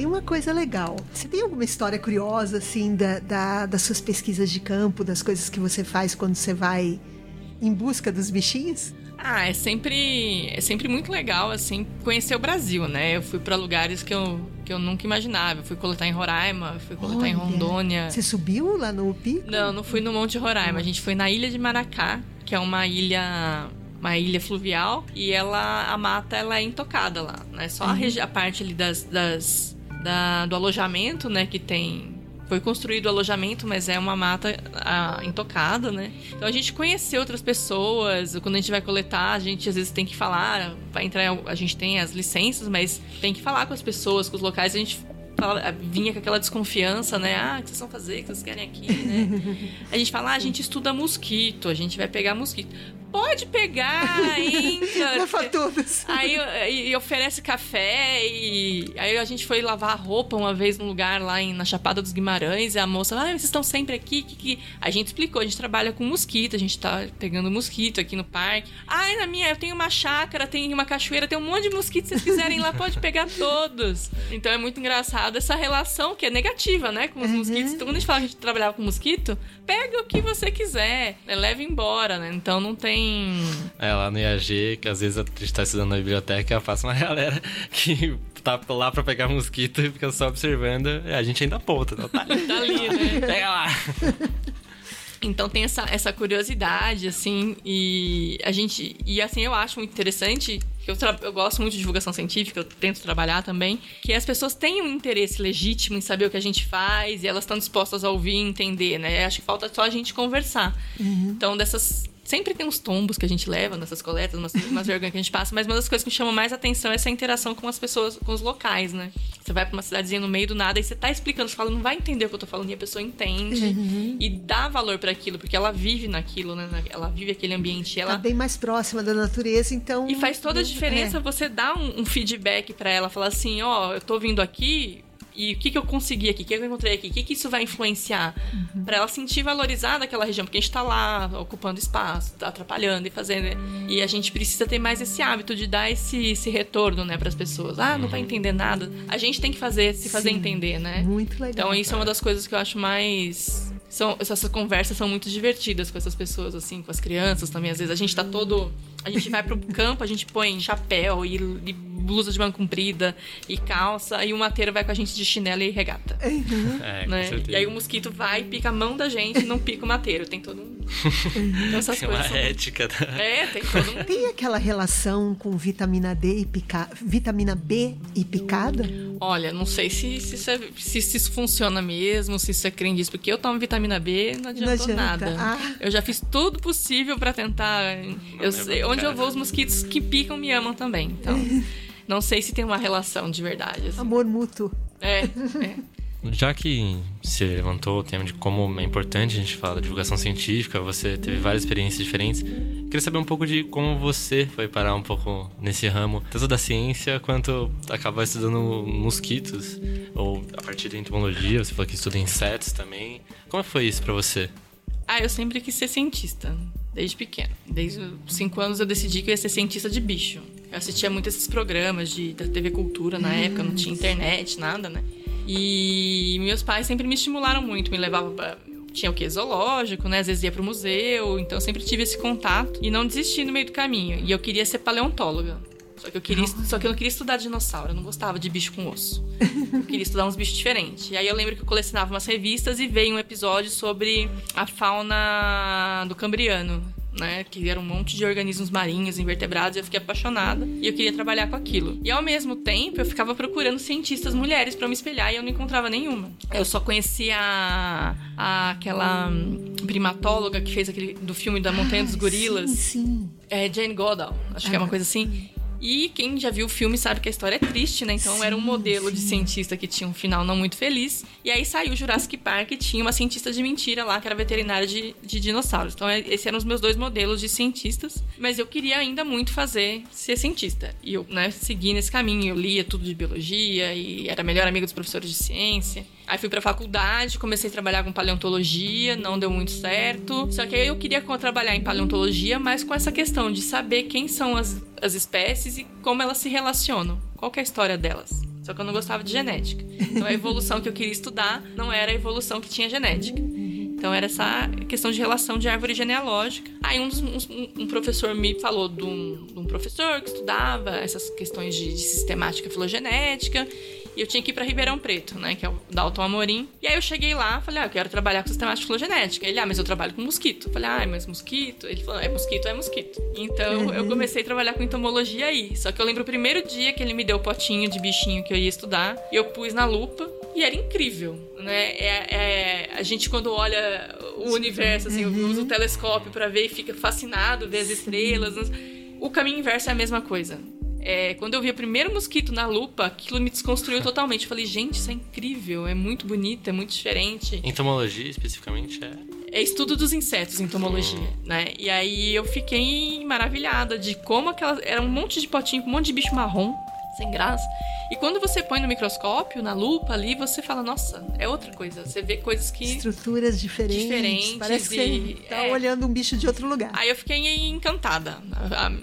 Uma coisa legal. Você tem alguma história curiosa, assim, da, da, das suas pesquisas de campo, das coisas que você faz quando você vai em busca dos bichinhos? Ah, é sempre, é sempre muito legal, assim, conhecer o Brasil, né? Eu fui para lugares que eu, que eu nunca imaginava. Eu fui coletar em Roraima, fui coletar Olha, em Rondônia. Você subiu lá no pico? Não, não fui no Monte Roraima. A gente foi na Ilha de Maracá, que é uma ilha uma ilha fluvial e ela a mata ela é intocada lá, né? Só uhum. a, a, parte ali das, das da, do alojamento, né, que tem foi construído o alojamento, mas é uma mata a, intocada, né? Então a gente conheceu outras pessoas. Quando a gente vai coletar, a gente às vezes tem que falar, vai entrar, a gente tem as licenças, mas tem que falar com as pessoas, com os locais. A gente fala, vinha com aquela desconfiança, né? Ah, o que vocês vão fazer? O que vocês querem aqui, né? A gente fala, ah, a gente estuda mosquito, a gente vai pegar mosquito pode pegar, entra. Leva todos. Aí e, oferece café e aí a gente foi lavar roupa uma vez num lugar lá em, na Chapada dos Guimarães e a moça, ah, vocês estão sempre aqui? Que, que... A gente explicou, a gente trabalha com mosquito, a gente tá pegando mosquito aqui no parque. Ai, na minha, eu tenho uma chácara, tem uma cachoeira, tem um monte de mosquitos, se vocês quiserem lá, pode pegar todos. Então é muito engraçado essa relação que é negativa, né, com os uhum. mosquitos. Então quando a gente fala que a gente trabalhava com mosquito, pega o que você quiser, né, leva embora, né? Então não tem é, lá no IAG, que às vezes a gente tá estudando na biblioteca, passa uma galera que tá lá pra pegar mosquito e fica só observando. A gente ainda aponta, não tá? tá ali, né? Pega lá. Então tem essa, essa curiosidade, assim, e a gente. E assim, eu acho muito interessante, que eu, eu gosto muito de divulgação científica, eu tento trabalhar também, que as pessoas têm um interesse legítimo em saber o que a gente faz e elas estão dispostas a ouvir e entender, né? Acho que falta só a gente conversar. Uhum. Então, dessas Sempre tem uns tombos que a gente leva nessas coletas, umas, umas vergonhas que a gente passa, mas uma das coisas que me chama mais atenção é essa interação com as pessoas, com os locais, né? Você vai pra uma cidadezinha no meio do nada e você tá explicando, você fala, não vai entender o que eu tô falando, e a pessoa entende uhum. e dá valor para aquilo, porque ela vive naquilo, né? Ela vive aquele ambiente. Ela tá bem mais próxima da natureza, então. E faz toda a diferença é. você dar um, um feedback para ela, falar assim: ó, oh, eu tô vindo aqui, e o que, que eu consegui aqui, o que eu encontrei aqui, o que, que isso vai influenciar uhum. para ela sentir valorizada aquela região, porque a gente está lá ocupando espaço, tá atrapalhando e fazendo. E a gente precisa ter mais esse hábito de dar esse, esse retorno, né, para as pessoas. Ah, não vai entender nada. A gente tem que fazer, se fazer Sim, entender, né? Muito legal. Então isso é uma das coisas que eu acho mais são essas conversas são muito divertidas com essas pessoas assim, com as crianças também. Às vezes a gente tá todo a gente vai pro campo, a gente põe chapéu e, e blusa de manga comprida e calça, e o mateiro vai com a gente de chinelo e regata. Uhum. É, né? E aí o mosquito vai, pica a mão da gente e não pica o mateiro. Tem todo um. Então, essas tem coisas uma são... ética. Da... É, tem todo um. Tem aquela relação com vitamina D e pica... vitamina B e picada? Olha, não sei se, se, isso, é, se, se isso funciona mesmo, se isso é crendice, porque eu tomo vitamina B não adiantou não adianta. nada. Ah. Eu já fiz tudo possível para tentar. Eu sei, onde eu vou, os mosquitos que picam me amam também. Então. Não sei se tem uma relação de verdade. Assim. Amor mútuo. É, é. Já que você levantou o tema de como é importante a gente falar da divulgação científica, você teve várias experiências diferentes. Queria saber um pouco de como você foi parar um pouco nesse ramo, tanto da ciência quanto acabar estudando mosquitos, ou a partir da entomologia, você falou que estuda insetos também. Como foi isso para você? Ah, eu sempre quis ser cientista, desde pequeno. Desde os cinco anos eu decidi que eu ia ser cientista de bicho. Eu assistia muito esses programas de, da TV Cultura na época, não tinha internet, nada, né? E meus pais sempre me estimularam muito, me levavam pra, tinha o que? Zoológico, né? Às vezes ia pro museu, então sempre tive esse contato e não desisti no meio do caminho. E eu queria ser paleontóloga. Só que eu queria, só que eu não queria estudar dinossauro, eu não gostava de bicho com osso. Eu queria estudar uns bichos diferentes. E aí eu lembro que eu colecionava umas revistas e veio um episódio sobre a fauna do Cambriano né? Que era um monte de organismos marinhos, invertebrados, e eu fiquei apaixonada e eu queria trabalhar com aquilo. E ao mesmo tempo, eu ficava procurando cientistas mulheres para me espelhar e eu não encontrava nenhuma. Eu só conhecia a, a, aquela hum, primatóloga que fez aquele do filme da Montanha dos Gorilas. Sim, sim. É Jane Goodall, acho ah, que é uma ah, coisa assim. E quem já viu o filme sabe que a história é triste, né? Então sim, era um modelo sim. de cientista que tinha um final não muito feliz. E aí saiu Jurassic Park e tinha uma cientista de mentira lá, que era veterinária de, de dinossauros. Então é, esses eram os meus dois modelos de cientistas. Mas eu queria ainda muito fazer ser cientista. E eu, né, segui nesse caminho. Eu lia tudo de biologia e era melhor amigo dos professores de ciência. Aí fui pra faculdade, comecei a trabalhar com paleontologia, não deu muito certo. Só que aí eu queria trabalhar em paleontologia, mas com essa questão de saber quem são as, as espécies e como elas se relacionam. Qual é a história delas? Só que eu não gostava de genética. Então a evolução que eu queria estudar não era a evolução que tinha genética. Então era essa questão de relação de árvore genealógica. Aí um, um, um professor me falou de um, de um, professor que estudava essas questões de, de sistemática filogenética e eu tinha que ir para Ribeirão Preto, né? Que é o Dalton Amorim. E aí eu cheguei lá, falei, ah, eu quero trabalhar com sistemática filogenética. Ele, ah, mas eu trabalho com mosquito. Eu falei, ah, mas mosquito? Ele falou, é mosquito, é mosquito. Então uhum. eu comecei a trabalhar com entomologia aí. Só que eu lembro o primeiro dia que ele me deu o potinho de bichinho que eu ia estudar, e eu pus na lupa, e era incrível, né? É, é, a gente quando olha o universo, assim, uhum. usa o telescópio para ver e fica fascinado, ver as estrelas. O caminho inverso é a mesma coisa. É, quando eu vi o primeiro mosquito na lupa, aquilo me desconstruiu totalmente. Eu falei, gente, isso é incrível, é muito bonito, é muito diferente. Entomologia, especificamente, é? É estudo dos insetos, entomologia, hum. né? E aí eu fiquei maravilhada de como aquela... Era um monte de potinho um monte de bicho marrom, sem graça. E quando você põe no microscópio, na lupa ali, você fala, nossa, é outra coisa. Você vê coisas que. Estruturas diferentes. Diferentes. Parece que você tá é... olhando um bicho de outro lugar. Aí eu fiquei encantada.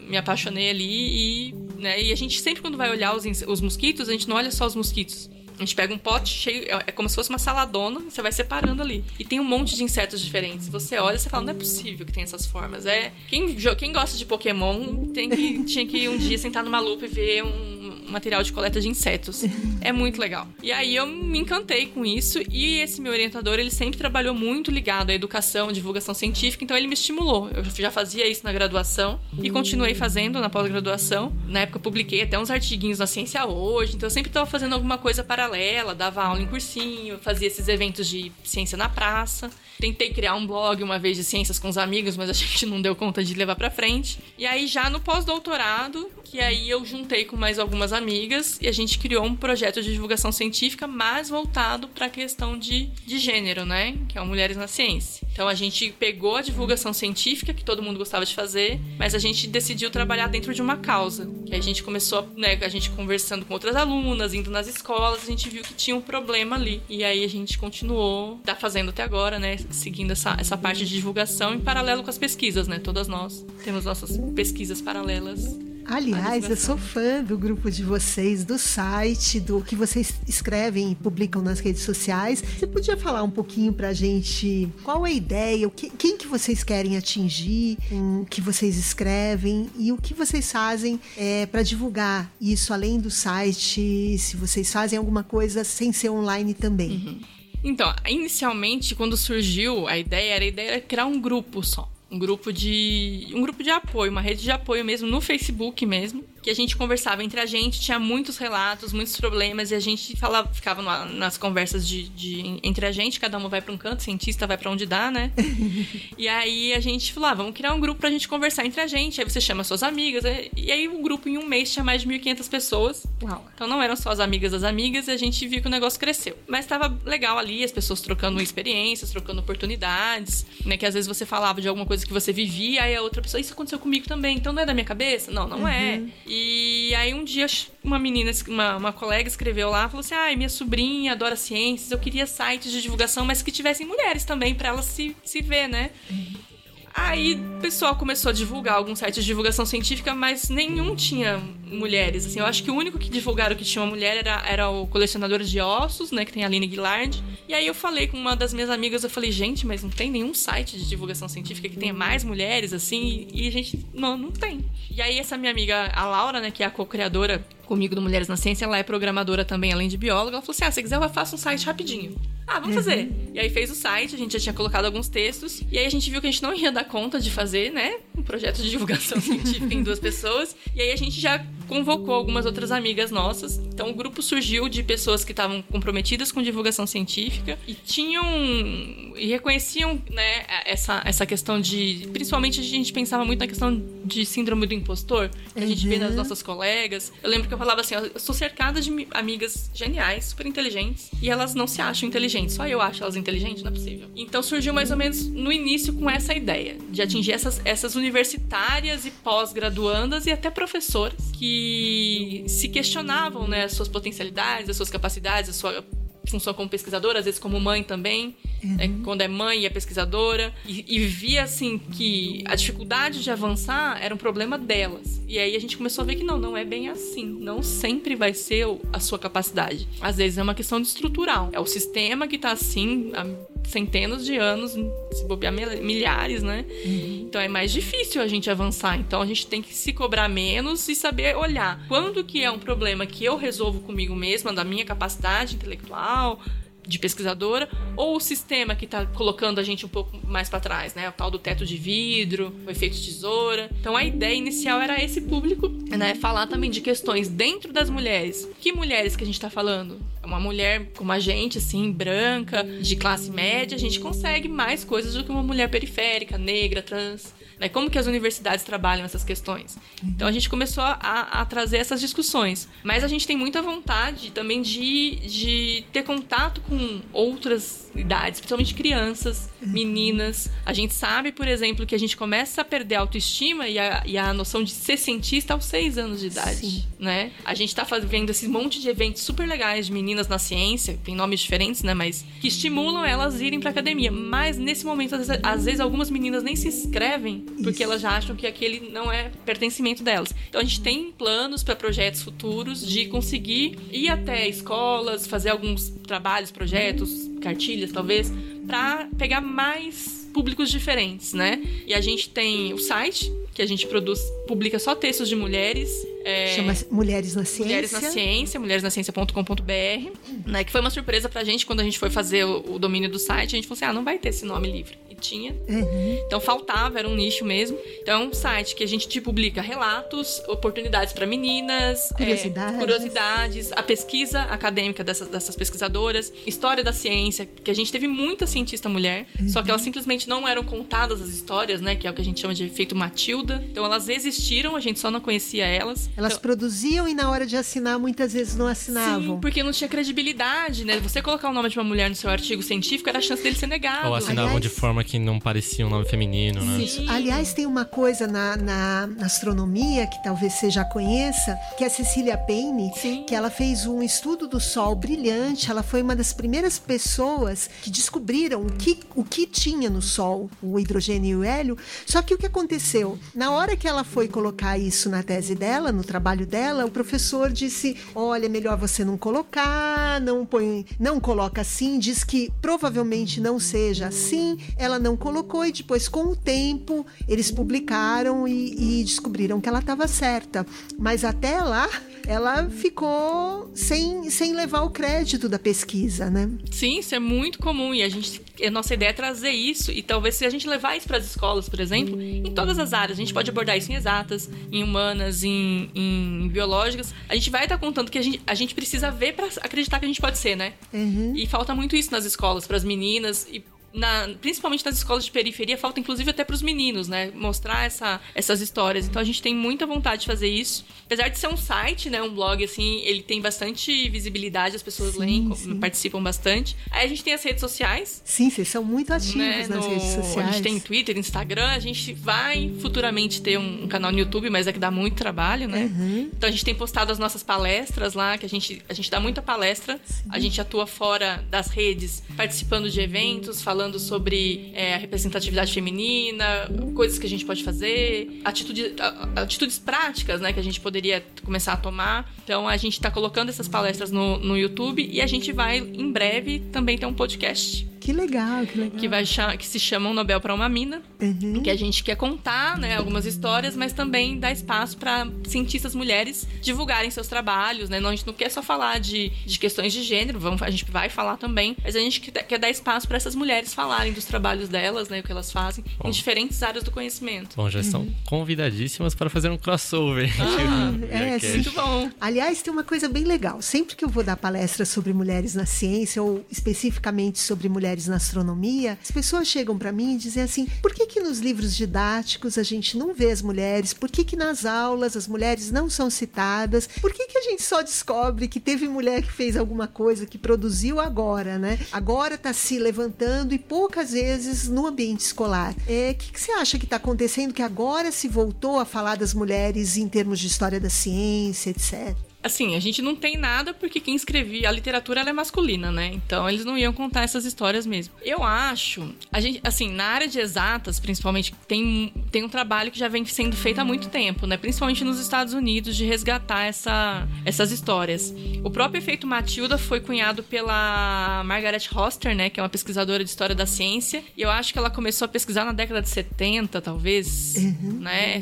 Me apaixonei ali e. Né, e a gente sempre, quando vai olhar os, os mosquitos, a gente não olha só os mosquitos. A gente pega um pote cheio, é, é como se fosse uma saladona, você vai separando ali. E tem um monte de insetos diferentes. Você olha e você fala, não é possível que tenha essas formas. É quem, quem gosta de Pokémon tem que tinha que um dia sentar numa lupa e ver um material de coleta de insetos. é muito legal. E aí eu me encantei com isso e esse meu orientador, ele sempre trabalhou muito ligado à educação, divulgação científica, então ele me estimulou. Eu já fazia isso na graduação e continuei fazendo na pós-graduação. Na época eu publiquei até uns artiguinhos na Ciência Hoje, então eu sempre estava fazendo alguma coisa paralela, dava aula em cursinho, fazia esses eventos de ciência na praça. Tentei criar um blog uma vez de ciências com os amigos, mas a gente não deu conta de levar para frente. E aí já no pós-doutorado, que aí eu juntei com mais algumas amigas e a gente criou um projeto de divulgação científica mais voltado para a questão de, de gênero, né? Que é o Mulheres na Ciência. Então a gente pegou a divulgação científica que todo mundo gostava de fazer, mas a gente decidiu trabalhar dentro de uma causa. Que a gente começou, né, a gente conversando com outras alunas, indo nas escolas, a gente viu que tinha um problema ali. E aí a gente continuou, tá fazendo até agora, né, seguindo essa, essa parte de divulgação em paralelo com as pesquisas, né? Todas nós temos nossas pesquisas paralelas Aliás, eu sou fã do grupo de vocês, do site, do que vocês escrevem e publicam nas redes sociais. Você podia falar um pouquinho pra gente qual é a ideia, que, quem que vocês querem atingir, o que vocês escrevem e o que vocês fazem é, para divulgar isso além do site, se vocês fazem alguma coisa sem ser online também. Uhum. Então, inicialmente, quando surgiu a ideia, era a ideia era criar um grupo só. Um grupo de um grupo de apoio, uma rede de apoio mesmo no Facebook mesmo, que a gente conversava entre a gente, tinha muitos relatos, muitos problemas, e a gente falava, ficava nas conversas de, de entre a gente, cada um vai para um canto, cientista vai para onde dá, né? e aí a gente falou, ah, vamos criar um grupo pra gente conversar entre a gente, aí você chama suas amigas, e aí o grupo em um mês tinha mais de 1.500 pessoas. Uau. Então não eram só as amigas das amigas, e a gente viu que o negócio cresceu. Mas estava legal ali, as pessoas trocando experiências, trocando oportunidades, né? Que às vezes você falava de alguma coisa que você vivia, aí a outra pessoa, isso aconteceu comigo também, então não é da minha cabeça? Não, não é. uhum. é. E aí um dia uma menina, uma, uma colega escreveu lá, falou assim: ai, ah, minha sobrinha adora ciências, eu queria sites de divulgação, mas que tivessem mulheres também, para ela se, se ver, né? Aí o pessoal começou a divulgar alguns sites de divulgação científica, mas nenhum tinha mulheres. Assim, eu acho que o único que divulgaram que tinha uma mulher era, era o colecionador de ossos, né? Que tem a Aline Guillard. E aí eu falei com uma das minhas amigas, eu falei, gente, mas não tem nenhum site de divulgação científica que tenha mais mulheres, assim? E a gente, não, não tem. E aí essa minha amiga, a Laura, né? Que é a co-criadora comigo do Mulheres na Ciência, ela é programadora também, além de bióloga. Ela falou assim: ah, se quiser, eu faço um site rapidinho. Ah, vamos uhum. fazer. E aí fez o site, a gente já tinha colocado alguns textos. E aí a gente viu que a gente não ia dar conta de fazer, né? Um projeto de divulgação científica em duas pessoas. E aí a gente já convocou algumas outras amigas nossas. Então o grupo surgiu de pessoas que estavam comprometidas com divulgação científica e tinham e reconheciam, né, essa, essa questão de, principalmente a gente pensava muito na questão de síndrome do impostor, que a gente vê nas uhum. nossas colegas. Eu lembro que eu falava assim, eu sou cercada de amigas geniais, super inteligentes, e elas não se acham inteligentes, só eu acho elas inteligentes, não é possível. Então surgiu mais ou menos no início com essa ideia de atingir essas, essas universitárias e pós-graduandas e até professoras que se questionavam, né, as suas potencialidades, as suas capacidades, a sua função como pesquisadora, às vezes como mãe também, uhum. né, quando é mãe e é pesquisadora, e, e, via assim que a dificuldade de avançar era um problema delas. E aí a gente começou a ver que não, não é bem assim. Não sempre vai ser a sua capacidade. Às vezes é uma questão de estrutural. É o sistema que está assim há centenas de anos, se bobear milhares, né? Uhum. Então é mais difícil a gente avançar. Então a gente tem que se cobrar menos e saber olhar quando que é um problema que eu resolvo comigo mesma, da minha capacidade intelectual, de pesquisadora, ou o sistema que está colocando a gente um pouco mais para trás, né? O tal do teto de vidro, o efeito tesoura. Então a ideia inicial era esse público, né? Falar também de questões dentro das mulheres. Que mulheres que a gente está falando? Uma mulher como a gente, assim, branca, de classe média, a gente consegue mais coisas do que uma mulher periférica, negra, trans. Né? Como que as universidades trabalham essas questões? Então a gente começou a, a trazer essas discussões. Mas a gente tem muita vontade também de, de ter contato com outras idades, principalmente crianças, meninas. A gente sabe, por exemplo, que a gente começa a perder a autoestima e a, e a noção de ser cientista aos seis anos de idade, né? A gente está fazendo esse monte de eventos super legais de meninas na ciência, tem nomes diferentes, né? Mas que estimulam elas a irem para academia. Mas nesse momento, às vezes, às vezes, algumas meninas nem se inscrevem porque Isso. elas já acham que aquele não é pertencimento delas. Então a gente tem planos para projetos futuros de conseguir ir até escolas, fazer alguns trabalhos, projetos, cartilhas talvez, para pegar mais públicos diferentes, né? E a gente tem o site que a gente produz, publica só textos de mulheres. É, Chama Mulheres na Ciência. Mulheres na Ciência, mulheresnaciência.com.br, né? Que foi uma surpresa pra gente quando a gente foi fazer o, o domínio do site. A gente falou assim: ah, não vai ter esse nome livre tinha. Uhum. Então faltava, era um nicho mesmo. Então é um site que a gente tipo, publica relatos, oportunidades para meninas, curiosidades. É, curiosidades, a pesquisa acadêmica dessas, dessas pesquisadoras, história da ciência, que a gente teve muita cientista mulher, uhum. só que elas simplesmente não eram contadas as histórias, né? Que é o que a gente chama de efeito Matilda. Então elas existiram, a gente só não conhecia elas. Elas então, produziam e na hora de assinar muitas vezes não assinavam. Sim, porque não tinha credibilidade, né? Você colocar o nome de uma mulher no seu artigo científico era a chance dele ser negado. Ou assinavam Aliás, de forma que não parecia um nome feminino, né? Isso. Aliás, tem uma coisa na, na, na, astronomia que talvez você já conheça, que é a Cecília Payne, Sim. que ela fez um estudo do Sol brilhante. Ela foi uma das primeiras pessoas que descobriram o que, o que tinha no Sol, o hidrogênio e o hélio. Só que o que aconteceu? Na hora que ela foi colocar isso na tese dela, no trabalho dela, o professor disse: olha, melhor você não colocar, não põe, não coloca assim, diz que provavelmente não seja assim. Ela não colocou e depois, com o tempo, eles publicaram e, e descobriram que ela estava certa. Mas até lá, ela ficou sem, sem levar o crédito da pesquisa, né? Sim, isso é muito comum e a gente, a nossa ideia é trazer isso e talvez se a gente levar isso para as escolas, por exemplo, em todas as áreas, a gente pode abordar isso em exatas, em humanas, em, em biológicas, a gente vai estar contando que a gente, a gente precisa ver para acreditar que a gente pode ser, né? Uhum. E falta muito isso nas escolas, para as meninas e na, principalmente nas escolas de periferia, falta inclusive até para os meninos, né? Mostrar essa, essas histórias. Então a gente tem muita vontade de fazer isso. Apesar de ser um site, né? Um blog, assim, ele tem bastante visibilidade, as pessoas sim, leem, sim. participam bastante. Aí a gente tem as redes sociais. Sim, vocês são muito ativos né? nas no, redes sociais. A gente tem Twitter, Instagram, a gente vai futuramente ter um, um canal no YouTube, mas é que dá muito trabalho, né? Uhum. Então a gente tem postado as nossas palestras lá, que a gente, a gente dá muita palestra, sim. a gente atua fora das redes, participando de eventos, falando falando sobre é, a representatividade feminina, coisas que a gente pode fazer, atitude, atitudes práticas, né, que a gente poderia começar a tomar. Então a gente está colocando essas palestras no, no YouTube e a gente vai em breve também ter um podcast que legal, que legal. Que, vai que se chama um Nobel para uma Mina. Uhum. Que a gente quer contar né, algumas histórias, mas também dar espaço para cientistas mulheres divulgarem seus trabalhos. Né? Não, a gente não quer só falar de, de questões de gênero, vamos, a gente vai falar também, mas a gente quer, quer dar espaço para essas mulheres falarem dos trabalhos delas, né, o que elas fazem, Bom. em diferentes áreas do conhecimento. Bom, já estão uhum. convidadíssimas para fazer um crossover. Ah, é, sim. Muito bom. Aliás, tem uma coisa bem legal. Sempre que eu vou dar palestra sobre mulheres na ciência, ou especificamente sobre mulheres mulheres na astronomia, as pessoas chegam para mim e dizem assim: por que, que nos livros didáticos a gente não vê as mulheres? Por que, que nas aulas as mulheres não são citadas? Por que, que a gente só descobre que teve mulher que fez alguma coisa, que produziu agora, né? Agora está se levantando e poucas vezes no ambiente escolar. O é, que, que você acha que está acontecendo que agora se voltou a falar das mulheres em termos de história da ciência, etc? Assim, a gente não tem nada porque quem escrevia a literatura é masculina, né? Então eles não iam contar essas histórias mesmo. Eu acho, a gente, assim, na área de exatas, principalmente, tem, tem um trabalho que já vem sendo feito há muito tempo, né? Principalmente nos Estados Unidos, de resgatar essa, essas histórias. O próprio efeito Matilda foi cunhado pela Margaret Hoster, né? Que é uma pesquisadora de história da ciência. E eu acho que ela começou a pesquisar na década de 70, talvez, uhum. né?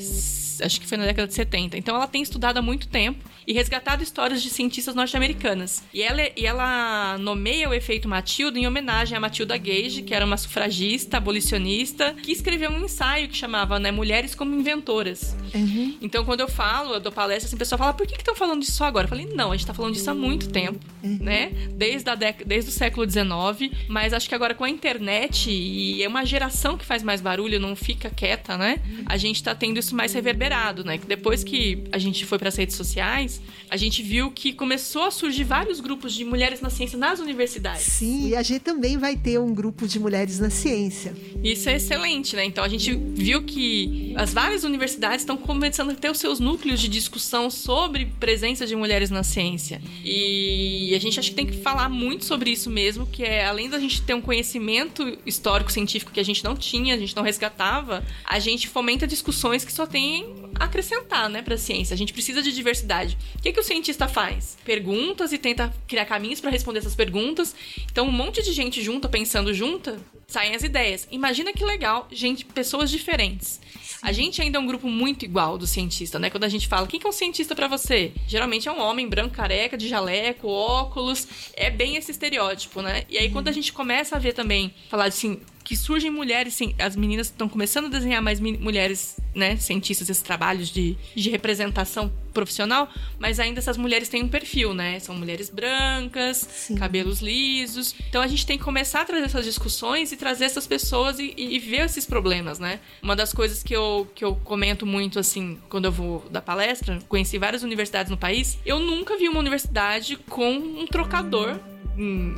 Acho que foi na década de 70. Então ela tem estudado há muito tempo e resgatado histórias de cientistas norte-americanas. E ela, e ela nomeia o efeito Matilda em homenagem a Matilda Gage, que era uma sufragista, abolicionista, que escreveu um ensaio que chamava né, Mulheres como Inventoras. Uhum. Então, quando eu falo, eu dou palestra, assim, o pessoal fala, por que estão falando disso agora? Eu falei, não, a gente está falando disso há muito tempo, uhum. né? Desde, a dec desde o século XIX, mas acho que agora com a internet e é uma geração que faz mais barulho, não fica quieta, né? A gente está tendo isso mais reverberado, né? Que depois que a gente foi para as redes sociais, a gente viu que começou a surgir vários grupos de mulheres na ciência nas universidades. Sim, e a gente também vai ter um grupo de mulheres na ciência. Isso é excelente, né? Então a gente viu que as várias universidades estão começando a ter os seus núcleos de discussão sobre presença de mulheres na ciência. E a gente acha que tem que falar muito sobre isso mesmo, que é além da gente ter um conhecimento histórico científico que a gente não tinha, a gente não resgatava, a gente fomenta discussões que só tem acrescentar, né, para a ciência. A gente precisa de diversidade. O que, que o cientista faz? Perguntas e tenta criar caminhos para responder essas perguntas. Então, um monte de gente junta, pensando junta, saem as ideias. Imagina que legal, gente, pessoas diferentes. A gente ainda é um grupo muito igual do cientista, né? Quando a gente fala, quem que é um cientista para você? Geralmente é um homem branco, careca, de jaleco, óculos. É bem esse estereótipo, né? E aí, quando a gente começa a ver também, falar assim, que surgem mulheres, as meninas estão começando a desenhar mais mulheres, né, cientistas, esses trabalhos de, de representação profissional, mas ainda essas mulheres têm um perfil, né? São mulheres brancas, Sim. cabelos lisos. Então a gente tem que começar a trazer essas discussões e trazer essas pessoas e, e, ver esses problemas, né? Uma das coisas que eu, que eu comento muito, assim, quando eu vou dar palestra, conheci várias universidades no país, eu nunca vi uma universidade com um trocador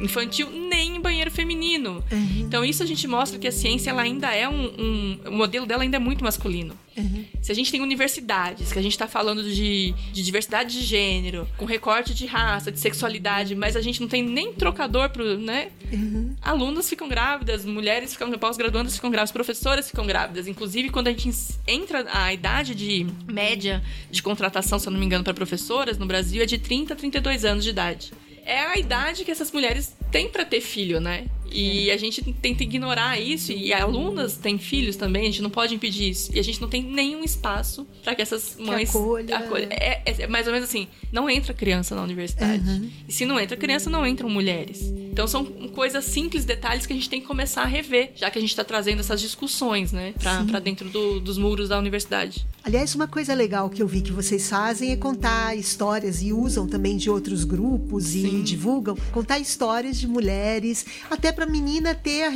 infantil nem em banheiro feminino. Uhum. Então isso a gente mostra que a ciência ela ainda é um, um o modelo dela ainda é muito masculino. Uhum. Se a gente tem universidades que a gente está falando de, de, diversidade de gênero, com recorte de raça, de sexualidade, mas a gente não tem nem trocador pro, né? Uhum. Alunas ficam grávidas, mulheres ficam pós-graduandas ficam grávidas, professoras ficam grávidas. Inclusive quando a gente entra a idade de média de contratação, se eu não me engano, para professoras no Brasil é de 30 a 32 anos de idade é a idade que essas mulheres têm para ter filho, né? E a gente tenta ignorar isso, e alunas têm filhos também, a gente não pode impedir isso. E a gente não tem nenhum espaço para que essas mães que acolha. acolha. É, é, é, mais ou menos assim: não entra criança na universidade. Uhum. E se não entra criança, não entram mulheres. Então são coisas simples, detalhes que a gente tem que começar a rever, já que a gente está trazendo essas discussões, né, para dentro do, dos muros da universidade. Aliás, uma coisa legal que eu vi que vocês fazem é contar histórias e usam também de outros grupos e Sim. divulgam, contar histórias de mulheres, até para a menina ter a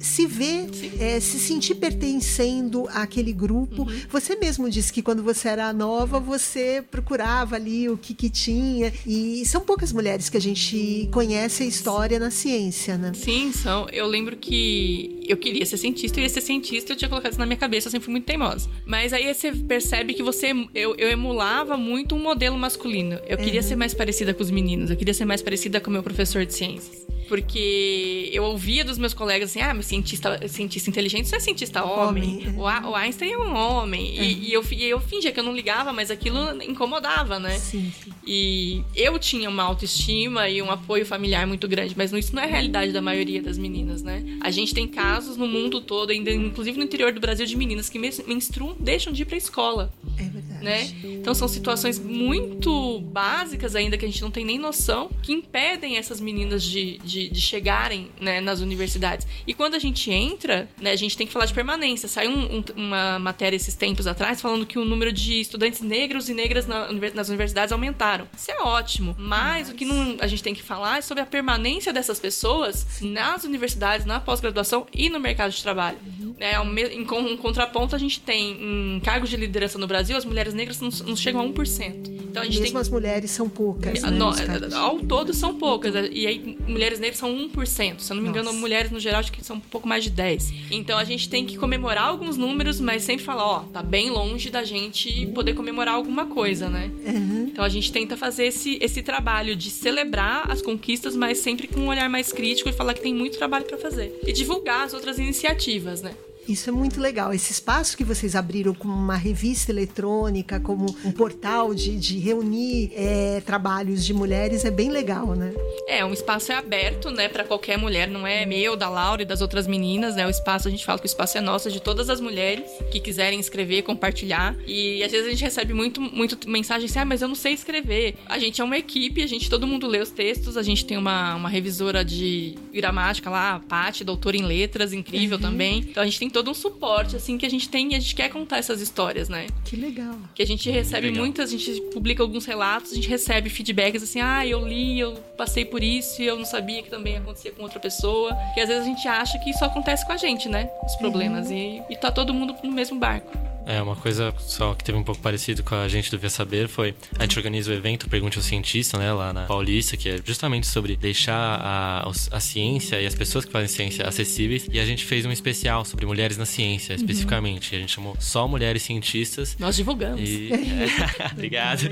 se ver, é, se sentir pertencendo àquele grupo. Uhum. Você mesmo disse que quando você era nova, você procurava ali o que, que tinha. E são poucas mulheres que a gente conhece a história na ciência, né? Sim, são. Eu lembro que eu queria ser cientista, eu ia ser cientista, eu tinha colocado isso na minha cabeça, eu sempre fui muito teimosa. Mas aí você percebe que você eu, eu emulava muito um modelo masculino. Eu queria uhum. ser mais parecida com os meninos, eu queria ser mais parecida com o meu professor de ciências. Porque eu ouvia dos meus colegas assim: ah, mas cientista, cientista inteligente isso é cientista homem. homem. O, o, Einstein é um homem. É. E, e, eu, e eu fingia que eu não ligava, mas aquilo incomodava, né? Sim, sim. E eu tinha uma autoestima e um apoio familiar muito grande, mas isso não é a realidade da maioria das meninas, né? A gente tem casos no mundo todo, ainda, inclusive no interior do Brasil, de meninas que menstruam deixam de ir pra escola. É verdade. Né? Então são situações muito básicas ainda que a gente não tem nem noção que impedem essas meninas de, de de, de chegarem né, nas universidades. E quando a gente entra, né, a gente tem que falar de permanência. Saiu um, um, uma matéria esses tempos atrás falando que o número de estudantes negros e negras na, nas universidades aumentaram. Isso é ótimo. Mas o que não, a gente tem que falar é sobre a permanência dessas pessoas nas universidades, na pós-graduação e no mercado de trabalho. Uhum. É, em, em contraponto, a gente tem em cargos de liderança no Brasil, as mulheres negras não, não chegam a 1%. Então a gente Mesmo tem... as mulheres são poucas. Né, no, ao todo são poucas. E aí, mulheres negras são 1%. Se eu não me engano, Nossa. mulheres no geral acho que são um pouco mais de 10%. Então a gente tem que comemorar alguns números, mas sempre falar, ó, tá bem longe da gente poder comemorar alguma coisa, né? Uhum. Então a gente tenta fazer esse, esse trabalho de celebrar as conquistas, mas sempre com um olhar mais crítico e falar que tem muito trabalho para fazer. E divulgar as outras iniciativas, né? Isso é muito legal. Esse espaço que vocês abriram como uma revista eletrônica, como um portal de, de reunir é, trabalhos de mulheres, é bem legal, né? É, um espaço é aberto, né, para qualquer mulher, não é meu, da Laura e das outras meninas, né? O espaço, a gente fala que o espaço é nosso, é de todas as mulheres que quiserem escrever, compartilhar. E às vezes a gente recebe muito, muito mensagem assim, ah, mas eu não sei escrever. A gente é uma equipe, a gente, todo mundo lê os textos, a gente tem uma, uma revisora de gramática lá, a Paty, doutora em letras, incrível uhum. também. Então a gente tem todo um suporte, assim, que a gente tem e a gente quer contar essas histórias, né? Que legal. Que a gente recebe muitas, a gente publica alguns relatos, a gente recebe feedbacks assim, ah, eu li, eu passei por isso e eu não sabia que também acontecia com outra pessoa. Que às vezes a gente acha que isso acontece com a gente, né? Os problemas. Uhum. E, e tá todo mundo no mesmo barco. É, uma coisa só que teve um pouco parecido com a gente do Via Saber foi a gente organiza o evento Pergunte ao Cientista, né, lá na Paulista, que é justamente sobre deixar a, a ciência e as pessoas que fazem ciência acessíveis. E a gente fez um especial sobre mulheres na ciência, uhum. especificamente. Uhum. A gente chamou só mulheres cientistas. Nós divulgamos. E... Obrigado.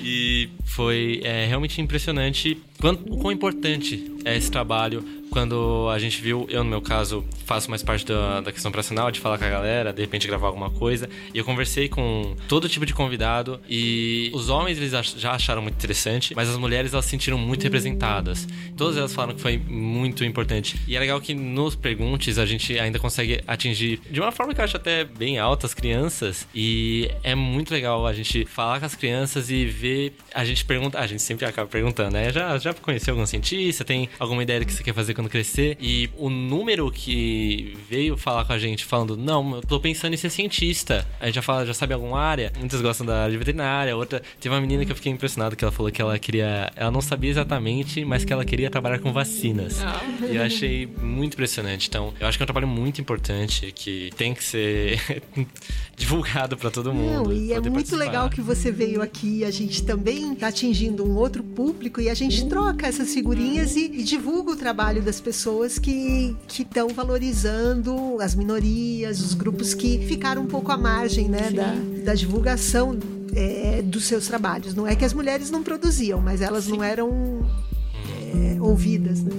e foi é, realmente impressionante quanto, o quão importante é esse trabalho quando a gente viu, eu no meu caso faço mais parte da, da questão operacional, de falar com a galera, de repente gravar alguma coisa, e eu conversei com todo tipo de convidado e os homens eles já acharam muito interessante, mas as mulheres elas se sentiram muito representadas. Todas elas falaram que foi muito importante. E é legal que nos perguntes a gente ainda consegue atingir de uma forma que eu acho até bem alta as crianças e é muito legal a gente falar com as crianças e ver, a gente pergunta, a gente sempre acaba perguntando, né? Já já conheceu algum cientista? Tem alguma ideia do que você quer fazer quando crescer. E o número que veio falar com a gente falando, não, eu tô pensando em ser cientista. A gente já fala, já sabe alguma área. Muitas gostam da área de veterinária, outra. Teve uma menina que eu fiquei impressionado que ela falou que ela queria. Ela não sabia exatamente, mas que ela queria trabalhar com vacinas. Ah. E eu achei muito impressionante. Então, eu acho que é um trabalho muito importante que tem que ser divulgado para todo mundo. Não, e é muito participar. legal que você veio aqui. A gente também tá atingindo um outro público e a gente troca essas figurinhas e, e divulga o trabalho das pessoas que estão valorizando as minorias, os grupos que ficaram um pouco à margem né, da, da divulgação é, dos seus trabalhos. Não é que as mulheres não produziam, mas elas Sim. não eram é, ouvidas. Né?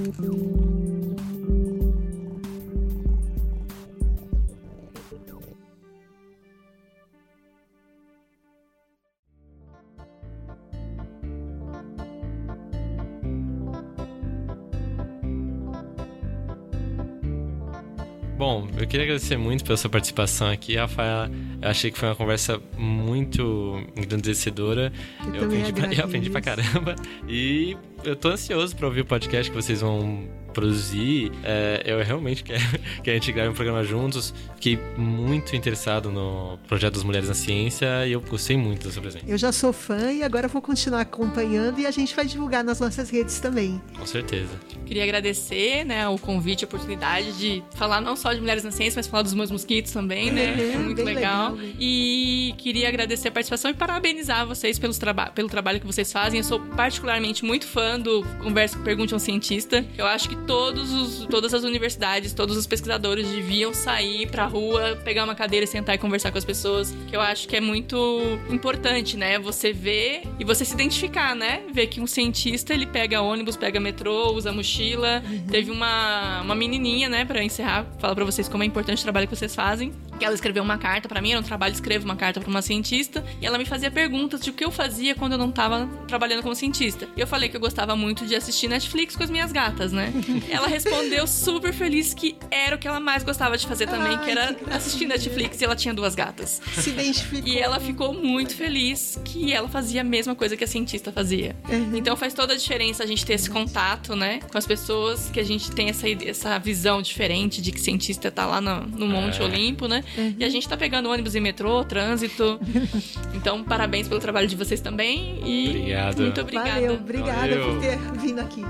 Bom, eu queria agradecer muito pela sua participação aqui, Rafaela. Eu achei que foi uma conversa muito engrandecedora. Eu, eu aprendi, pra, eu aprendi pra caramba. E eu tô ansioso para ouvir o podcast que vocês vão produzir. É, eu realmente quero que a gente grave um programa juntos. Fiquei muito interessado no projeto das Mulheres na Ciência e eu gostei muito da sua presença. Eu já sou fã e agora vou continuar acompanhando e a gente vai divulgar nas nossas redes também. Com certeza. Queria agradecer né, o convite, a oportunidade de falar não só de Mulheres na Ciência, mas falar dos meus mosquitos também, né? É, muito legal. legal. E queria agradecer a participação e parabenizar vocês pelos traba pelo trabalho que vocês fazem. Eu sou particularmente muito fã do Conversa Pergunte a um Cientista. Eu acho que todos os, todas as universidades, todos os pesquisadores deviam sair pra rua, pegar uma cadeira e sentar e conversar com as pessoas. Que eu acho que é muito importante, né? Você ver e você se identificar, né? Ver que um cientista ele pega ônibus, pega metrô, usa mochila. Uhum. Teve uma, uma menininha, né, pra encerrar, falar pra vocês como é importante o trabalho que vocês fazem que ela escreveu uma carta para mim, era um trabalho, escrevo uma carta para uma cientista, e ela me fazia perguntas de o que eu fazia quando eu não tava trabalhando como cientista. E eu falei que eu gostava muito de assistir Netflix com as minhas gatas, né? ela respondeu super feliz que era o que ela mais gostava de fazer também, Ai, que era que assistir Netflix, e ela tinha duas gatas. Se identificou. E ela ficou muito feliz que ela fazia a mesma coisa que a cientista fazia. Uhum. Então faz toda a diferença a gente ter esse contato, né, com as pessoas, que a gente tem essa, essa visão diferente de que cientista tá lá no, no Monte é. Olimpo, né? Uhum. E a gente tá pegando ônibus e metrô, trânsito. então, parabéns pelo trabalho de vocês também. E Obrigado. muito obrigada. Valeu, obrigada Valeu. por ter vindo aqui.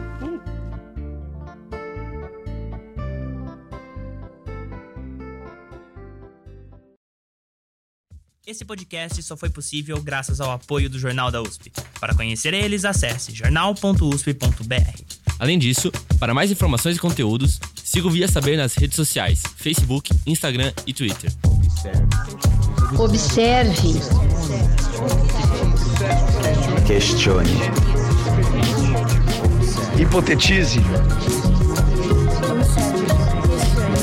Esse podcast só foi possível graças ao apoio do Jornal da USP. Para conhecer eles, acesse jornal.usp.br. Além disso, para mais informações e conteúdos, siga o Via Saber nas redes sociais: Facebook, Instagram e Twitter. Observe. Questione. Hipotetize.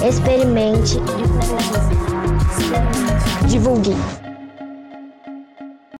Experimente. Divulgue.